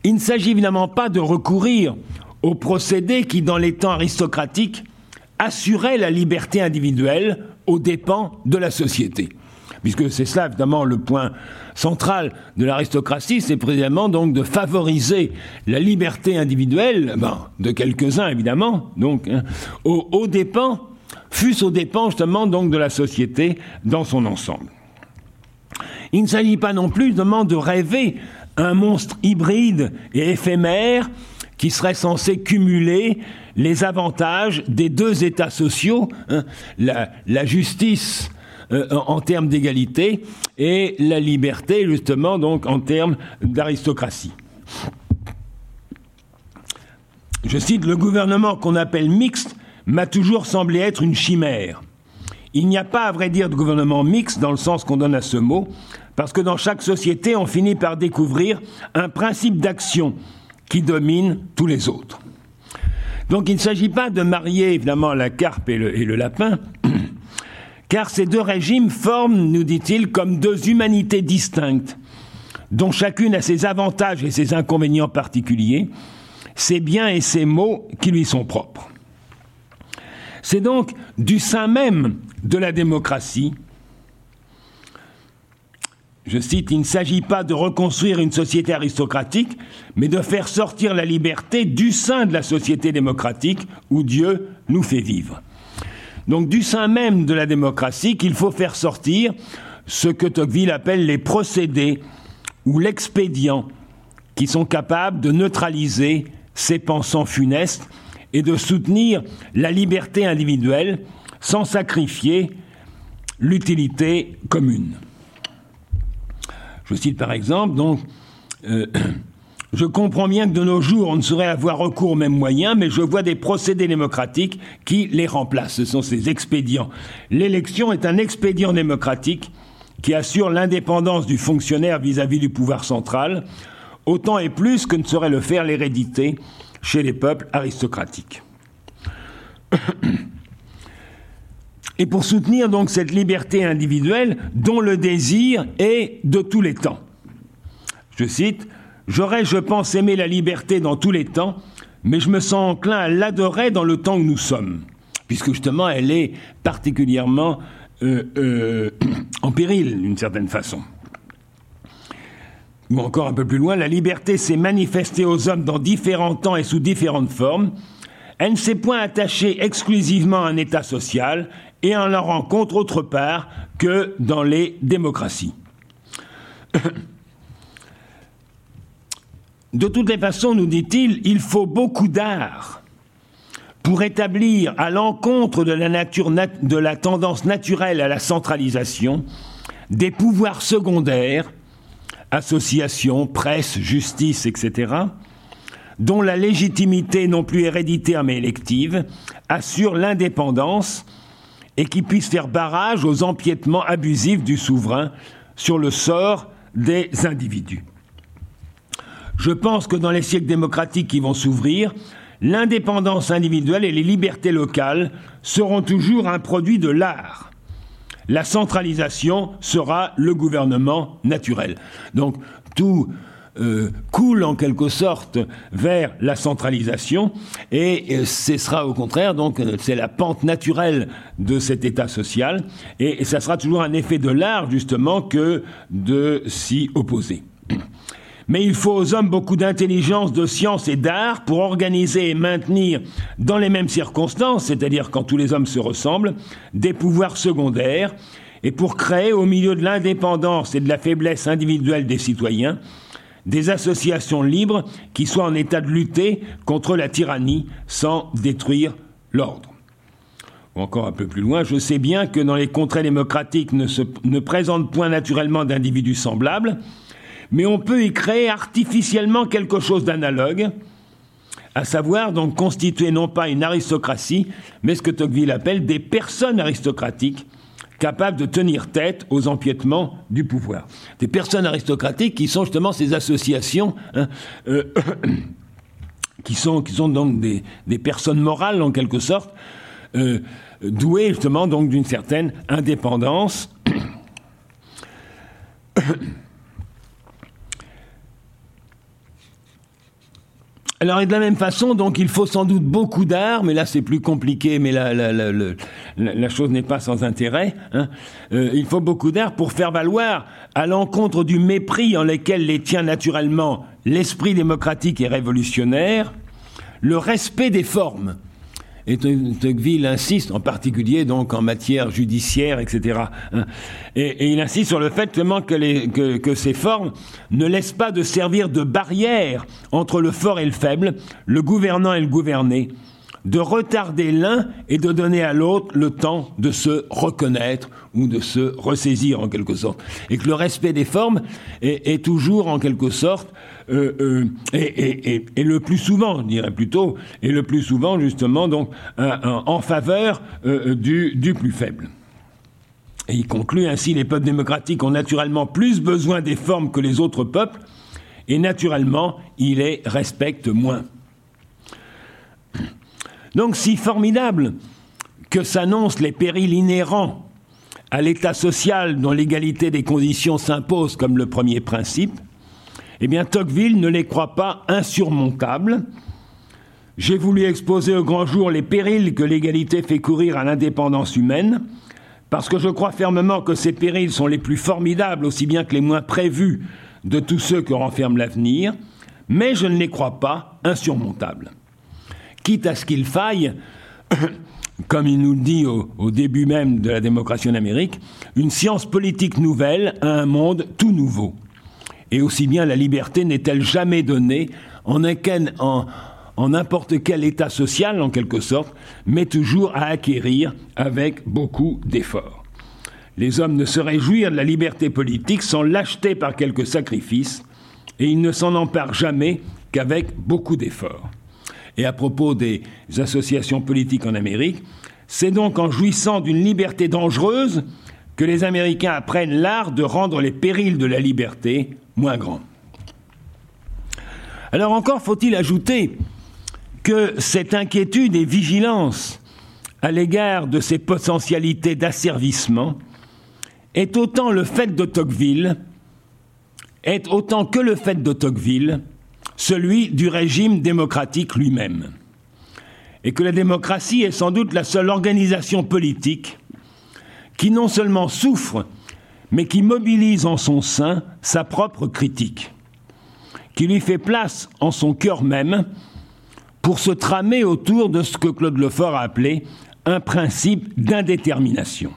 Il ne s'agit évidemment pas de recourir aux procédés qui, dans les temps aristocratiques, assuraient la liberté individuelle aux dépens de la société puisque c'est cela évidemment le point central de l'aristocratie, c'est précisément donc de favoriser la liberté individuelle, ben, de quelques-uns évidemment, donc hein, dépens, fût-ce aux dépens justement donc de la société dans son ensemble. Il ne s'agit pas non plus justement de rêver un monstre hybride et éphémère qui serait censé cumuler les avantages des deux États sociaux, hein, la, justice euh, en termes d'égalité et la liberté, justement, donc en termes d'aristocratie. Je cite, le gouvernement qu'on appelle mixte m'a toujours semblé être une chimère. Il n'y a pas, à vrai dire, de gouvernement mixte dans le sens qu'on donne à ce mot, parce que dans chaque société, on finit par découvrir un principe d'action qui domine tous les autres. Donc il ne s'agit pas de marier évidemment la carpe et le lapin, car ces deux régimes forment, nous dit-il, comme deux humanités distinctes, dont chacune a ses avantages et ses inconvénients particuliers, ses biens et ses maux qui lui sont propres. C'est donc du sein même de la démocratie je cite, il ne s'agit pas de reconstruire une société aristocratique, mais de faire sortir la liberté du sein de la société démocratique où Dieu nous fait vivre. Donc du sein même de la démocratie qu'il faut faire sortir ce que Tocqueville appelle les procédés ou l'expédient qui sont capables de neutraliser ces pensants funestes et de soutenir la liberté individuelle sans sacrifier l'utilité commune. Je cite par exemple, donc, euh, je comprends bien que de nos jours, on ne saurait avoir recours aux mêmes moyens, mais je vois des procédés démocratiques qui les remplacent. Ce sont ces expédients. L'élection est un expédient démocratique qui assure l'indépendance du fonctionnaire vis-à-vis -vis du pouvoir central, autant et plus que ne saurait le faire l'hérédité chez les peuples aristocratiques. et pour soutenir donc cette liberté individuelle dont le désir est de tous les temps. Je cite J'aurais, je pense, aimé la liberté dans tous les temps, mais je me sens enclin à l'adorer dans le temps que nous sommes, puisque justement elle est particulièrement euh, euh, en péril d'une certaine façon. Ou encore un peu plus loin, la liberté s'est manifestée aux hommes dans différents temps et sous différentes formes. Elle ne s'est point attachée exclusivement à un État social, et on la rencontre autre part que dans les démocraties. De toutes les façons, nous dit-il, il faut beaucoup d'art pour établir à l'encontre de la, nature de la tendance naturelle à la centralisation des pouvoirs secondaires, associations, presse, justice, etc., dont la légitimité non plus héréditaire mais élective assure l'indépendance et qui puisse faire barrage aux empiétements abusifs du souverain sur le sort des individus. Je pense que dans les siècles démocratiques qui vont s'ouvrir, l'indépendance individuelle et les libertés locales seront toujours un produit de l'art. La centralisation sera le gouvernement naturel. Donc tout euh, coule en quelque sorte vers la centralisation et euh, ce sera au contraire donc euh, c'est la pente naturelle de cet état social et, et ça sera toujours un effet de l'art justement que de s'y opposer. Mais il faut aux hommes beaucoup d'intelligence, de science et d'art pour organiser et maintenir dans les mêmes circonstances, c'est-à-dire quand tous les hommes se ressemblent, des pouvoirs secondaires, et pour créer au milieu de l'indépendance et de la faiblesse individuelle des citoyens des associations libres qui soient en état de lutter contre la tyrannie sans détruire l'ordre. Encore un peu plus loin, je sais bien que dans les contrées démocratiques ne, se, ne présentent point naturellement d'individus semblables, mais on peut y créer artificiellement quelque chose d'analogue, à savoir donc constituer non pas une aristocratie, mais ce que Tocqueville appelle des personnes aristocratiques, capables de tenir tête aux empiètements du pouvoir. Des personnes aristocratiques qui sont justement ces associations, hein, euh, qui, sont, donc des, personnes morales en quelque sorte, euh, douées justement d'une certaine indépendance. Alors, et de la même façon, donc, il faut sans doute beaucoup d'art, mais là, c'est plus compliqué, mais la, la, la, la chose n'est pas sans intérêt. Hein. Euh, il faut beaucoup d'art pour faire valoir, à l'encontre du mépris en lequel les tient naturellement l'esprit démocratique et révolutionnaire, le respect des formes et Tocqueville insiste, en particulier donc en matière judiciaire, etc. Hein. Et, il insiste sur le fait que, que, ces formes ne laissent pas de servir de barrière entre le fort et le faible, le gouvernant et le gouverné, de retarder l'un et de donner à l'autre le temps de se reconnaître ou de se ressaisir en quelque sorte. Et que le respect des formes est, est toujours en quelque sorte euh, euh, et, le plus souvent, je dirais plutôt, et le plus souvent justement donc en faveur euh, du, du plus faible. Et il conclut ainsi les peuples démocratiques ont naturellement plus besoin des formes que les autres peuples, et naturellement, ils les respectent moins. Donc si formidable que s'annoncent les périls inhérents à l'état social dont l'égalité des conditions s'impose comme le premier principe, eh bien Tocqueville ne les croit pas insurmontables, j'ai voulu exposer au grand jour les périls que l'égalité fait courir à l'indépendance humaine, parce que je crois fermement que ces périls sont les plus formidables, aussi bien que les moins prévus de tous ceux que renferme l'avenir, mais je ne les crois pas insurmontables. Quitte à ce qu'il faille, comme il nous le dit au, au, début même de la démocratie en Amérique, une science politique nouvelle à un monde tout nouveau. Et aussi bien la liberté n'est-elle jamais donnée en, n'importe quel état social, en quelque sorte, mais toujours à acquérir avec beaucoup d'efforts. Les hommes ne sauraient jouir de la liberté politique sans l'acheter par quelques sacrifices, et ils ne s'en emparent jamais qu'avec beaucoup d'efforts. Et à propos des associations politiques en Amérique, c'est donc en jouissant d'une liberté dangereuse que les Américains apprennent l'art de rendre les périls de la liberté moins grands. Alors encore faut-il ajouter que cette inquiétude et vigilance à l'égard de ces potentialités d'asservissement est autant le fait de Tocqueville, est autant que le fait de Tocqueville, celui du régime démocratique lui-même. Et que la démocratie est sans doute la seule organisation politique qui non seulement souffre, mais qui mobilise en son sein sa propre critique, qui lui fait place en son cœur même pour se tramer autour de ce que Claude Lefort a appelé un principe d'indétermination.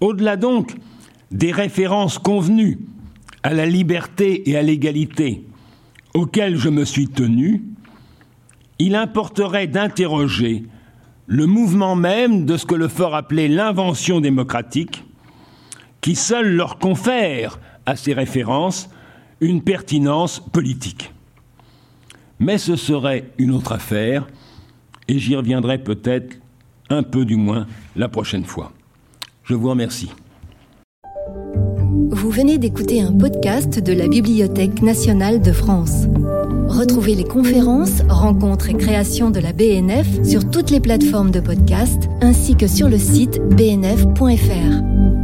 Au-delà donc des références convenues à la liberté et à l'égalité auxquelles je me suis tenu, il importerait d'interroger le mouvement même de ce que le fort appelait l'invention démocratique, qui seul leur confère à ces références une pertinence politique. Mais ce serait une autre affaire, et j'y reviendrai peut-être un peu du moins la prochaine fois. Je vous remercie. Vous venez d'écouter un podcast de la Bibliothèque nationale de France. Retrouvez les conférences, rencontres et créations de la BNF sur toutes les plateformes de podcast ainsi que sur le site bnf.fr.